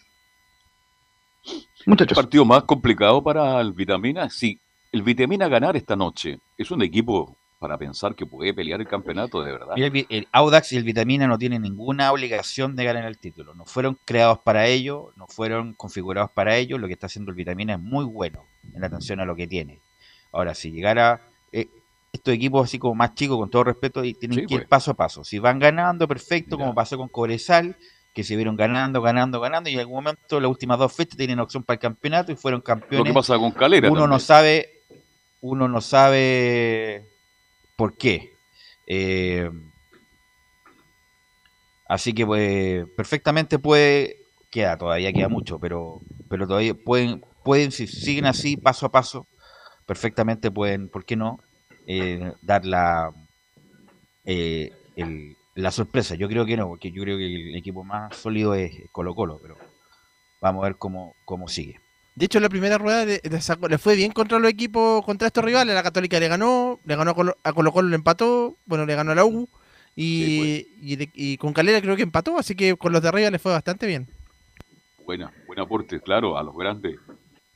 ¿El partido más complicado para el Vitamina? Sí, el Vitamina ganar esta noche es un equipo para pensar que puede pelear el campeonato de verdad. Mira, el Audax y el Vitamina no tienen ninguna obligación de ganar el título. No fueron creados para ello, no fueron configurados para ello. Lo que está haciendo el Vitamina es muy bueno en atención a lo que tiene. Ahora, si llegara eh, estos equipos así como más chicos, con todo respeto, y tienen Sí, que ir pues. paso a paso. Si van ganando, perfecto, como pasó con Cobresal, que se vieron ganando, ganando, ganando, y en algún momento, las últimas dos fechas, tienen opción para el campeonato y fueron campeones. Lo que pasa con Calera Uno no sabe, uno no sabe por qué. Eh, así que pues perfectamente puede, queda, todavía queda mucho, pero, pero todavía pueden, pueden, si siguen así, paso a paso, perfectamente pueden, ¿por qué no? Eh, dar la, eh, el- la sorpresa. Yo creo que no, porque yo creo que el equipo más sólido es Colo Colo, pero vamos a ver cómo, cómo sigue. De hecho, en la primera rueda le, le sacó- le fue bien contra los equipos, contra estos rivales. La Católica le ganó, le ganó a Colo, a Colo Colo, le empató, bueno, le ganó a la U. Y, y, le- y con Calera creo que empató, así que con los de arriba le fue bastante bien. Buena, buen aporte, claro, a los grandes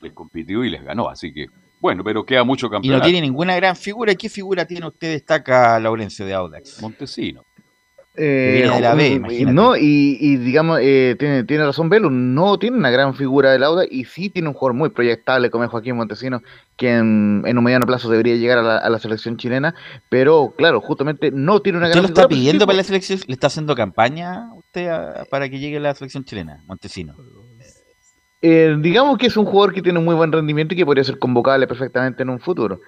les compitió y les ganó, así que bueno, pero queda mucho Y no campeonato. tiene ninguna gran figura. ¿Qué figura tiene usted destaca Laurencio de Audax? Montesino. Eh, de la B, imagínate. no, y, y digamos, eh, tiene, tiene razón Velo, no tiene una gran figura de Lauda y sí tiene un jugador muy proyectable como es Joaquín Montesino, que en, en un mediano plazo debería llegar a la, a la selección chilena, pero claro, justamente no tiene una ¿Usted gran lo está figura, pero sí pidiendo para la selección? ¿Le está haciendo campaña usted a- para que llegue a la selección chilena, Montesino? Eh, digamos que es un jugador que tiene un muy buen rendimiento y que podría ser convocable perfectamente en un futuro.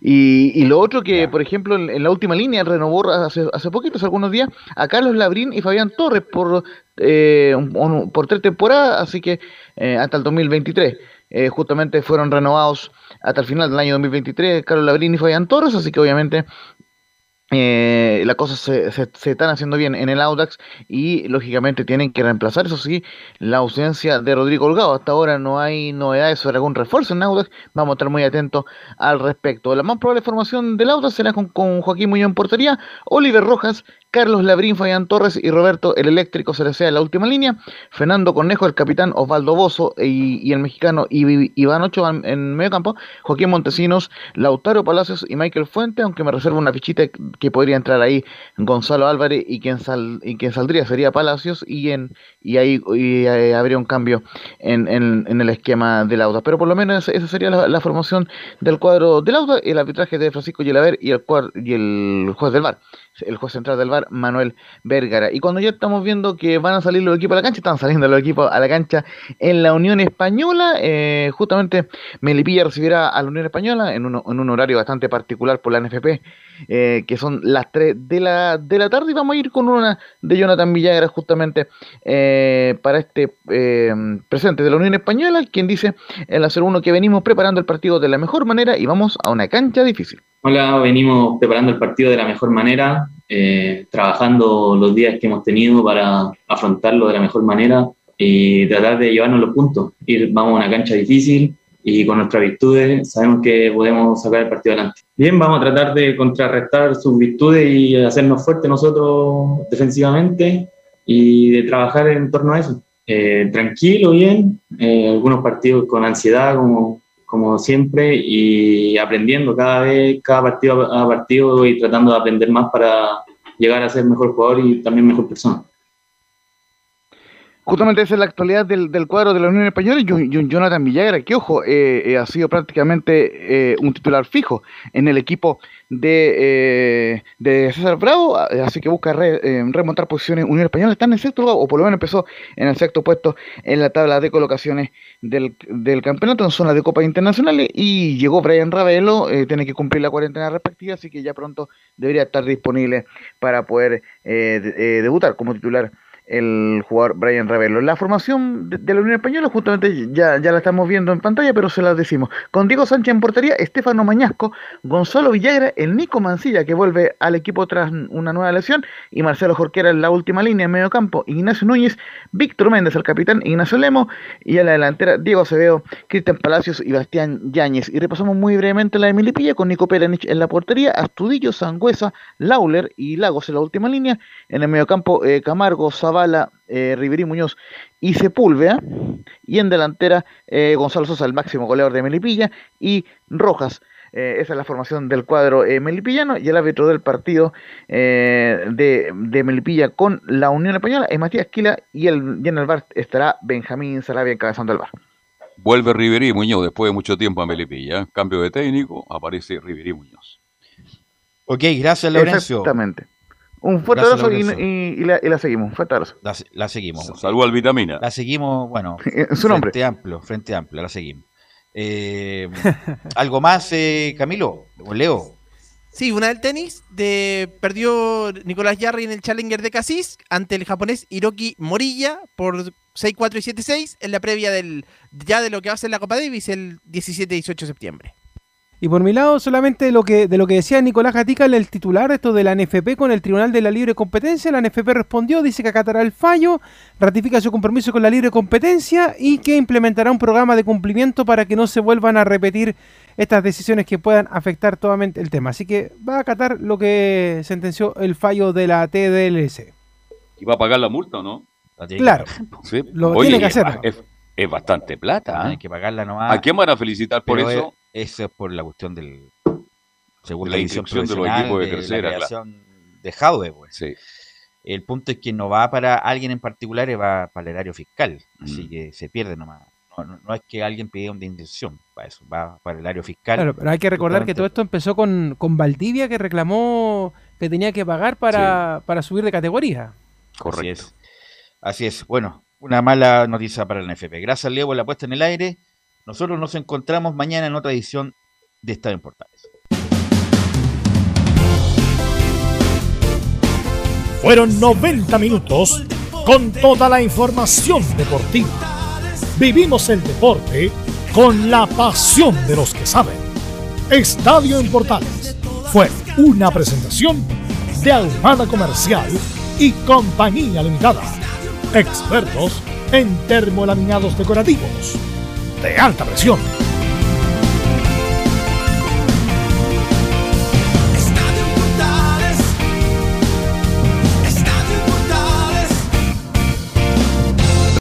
Y, y lo otro que, por ejemplo, en, en la última línea renovó hace, hace poquitos, algunos días, a Carlos Labrín y Fabián Torres por, eh, un- un- por tres temporadas, así que eh, hasta el 2023. Eh, justamente fueron renovados hasta el final del año 2023 Carlos Labrín y Fabián Torres, así que obviamente eh, las cosas se, se- están haciendo bien en el Audax y lógicamente tienen que reemplazar, eso sí, la ausencia de Rodrigo Holgado. Hasta ahora no hay novedades sobre algún refuerzo en Audax, vamos a estar muy atentos al respecto. La más probable formación del Audax será con, con Joaquín Muñoz en portería, Oliver Rojas, Carlos Labrín, Fabián Torres y Roberto el Eléctrico Cerecea en la última línea, Fernando Cornejo, el capitán Osvaldo Bozo y, el mexicano Iván Ochoa en, medio campo, Joaquín Montesinos, Lautaro Palacios y Michael Fuente, aunque me reservo una fichita que podría entrar ahí Gonzalo Álvarez y quien, sal, y quien saldría sería Palacios y en y ahí y, eh, habría un cambio en, en- en el esquema del Auda. Pero por lo menos esa sería la, formación del cuadro del Auda, el arbitraje de Francisco Gilaver y el, y el juez del VAR el juez central del VAR, Manuel Vergara. Y cuando ya estamos viendo que van a salir los equipos a la cancha, están saliendo los equipos a la cancha en la Unión Española. eh, justamente Melipilla recibirá a la Unión Española en un, en un horario bastante particular por la NFP, eh, que son las 3 de la, de la tarde. Y vamos a ir con una de Jonathan Villagra justamente eh, para este presente de la Unión Española, quien dice en la 01 que venimos preparando el partido de la mejor manera y vamos a una cancha difícil. Hola, venimos preparando el partido de la mejor manera, eh, trabajando los días que hemos tenido para afrontarlo de la mejor manera. y tratar de llevarnos los puntos. Ir, vamos a una cancha difícil y con nuestras virtudes sabemos que podemos sacar el partido adelante. Bien, vamos a tratar de contrarrestar sus virtudes y hacernos fuertes nosotros defensivamente y de trabajar en torno a eso. Eh, tranquilo, bien, eh, algunos partidos con ansiedad como, como siempre y aprendiendo cada vez, cada partido a partido y tratando de aprender más para llegar a ser mejor jugador y también mejor persona. Justamente esa es la actualidad del, del cuadro de la Unión Española y Jonathan Villagra, que ojo, eh, eh, ha sido prácticamente eh, un titular fijo en el equipo de, de César Bravo, así que busca remontar posiciones. Unión Española está en el sexto lugar, o por lo menos empezó en el sexto puesto en la tabla de colocaciones del, del campeonato en zona de Copas Internacionales y llegó Brian Ravelo, tiene que cumplir la cuarentena respectiva, así que ya pronto debería estar disponible para poder debutar como titular el jugador Brian Ravelo. La formación de, la Unión Española justamente ya, ya la estamos viendo en pantalla, pero se la decimos. Con Diego Sánchez en portería, Estefano Mañasco, Gonzalo Villagra, el Nico Mancilla que vuelve al equipo tras una nueva lesión y Marcelo Jorquera en la última línea en medio campo, Ignacio Núñez, Víctor Méndez el capitán, Ignacio Lemo y a la delantera Diego Acevedo, Cristian Palacios y Bastián Yáñez. Y repasamos muy brevemente la de Milipilla con Nico Perenich en la portería, Astudillo, Sangüesa, Lauler y Lagos en la última línea, en el medio campo eh, Camargo, Zavala, Zavala, eh, Riverí Muñoz y Sepúlveda. Y en delantera eh, Gonzalo Sosa, el máximo goleador de Melipilla, y Rojas. Eh, esa es la formación del cuadro eh, melipillano y el árbitro del partido de, de, Melipilla con la Unión Española es Matías Quila y, el, y en el bar estará Benjamín Sarabia encabezando el bar. Vuelve Riverí Muñoz después de mucho tiempo a Melipilla. Cambio de técnico, aparece Riverí Muñoz. Ok, gracias Lorenzo. Exactamente. Un fuerte abrazo y, la, seguimos. Fuerte abrazo. La, seguimos. Saludos al Vitamina. La seguimos, bueno. Su nombre. Frente amplio, frente amplio, la seguimos. Eh, ¿Algo más, eh, Camilo? ¿O Leo? Sí, una del tenis. De, perdió Nicolás Yarri en el Challenger de Cassis ante el japonés Hiroki Morilla por 6-4 y 7-6 en la previa del ya de lo que va a ser la Copa Davis el 17-18 de septiembre. Y por mi lado, solamente lo que, de lo que decía Nicolás Gatica, el titular, esto de la NFP con el Tribunal de la Libre Competencia. La NFP respondió, dice que acatará el fallo, ratifica su compromiso con la libre competencia y que implementará un programa de cumplimiento para que no se vuelvan a repetir estas decisiones que puedan afectar totalmente el tema. Así que va a acatar lo que sentenció el fallo de la TDLS. ¿Y va a pagar la multa o no? Claro, lo tiene que hacer. Es, bastante plata. Hay ¿eh? que pagarla nomás. ¿A quién van a felicitar por eso? Eso es por la cuestión del. Según la, inscripción de los equipos de, tercera. de Jaude, pues. El punto es que no va para alguien en particular, va para el erario fiscal. Así mm. que se pierde nomás. No, es que alguien pida una indemnización para eso, va para el área fiscal. Claro, pero hay que recordar que todo esto empezó con, con Valdivia, que reclamó que tenía que pagar para, para subir de categoría. Correcto. Así es. Así es. Bueno, una mala noticia para el NFP. Gracias, Leo, por la puesta en el aire. Nosotros nos encontramos mañana en otra edición de Estadio en Portales. Fueron 90 minutos con toda la información deportiva. Vivimos el deporte con la pasión de los que saben. Estadio en Portales fue una presentación de Almada Comercial y Compañía Limitada. Expertos en termolaminados decorativos de alta presión.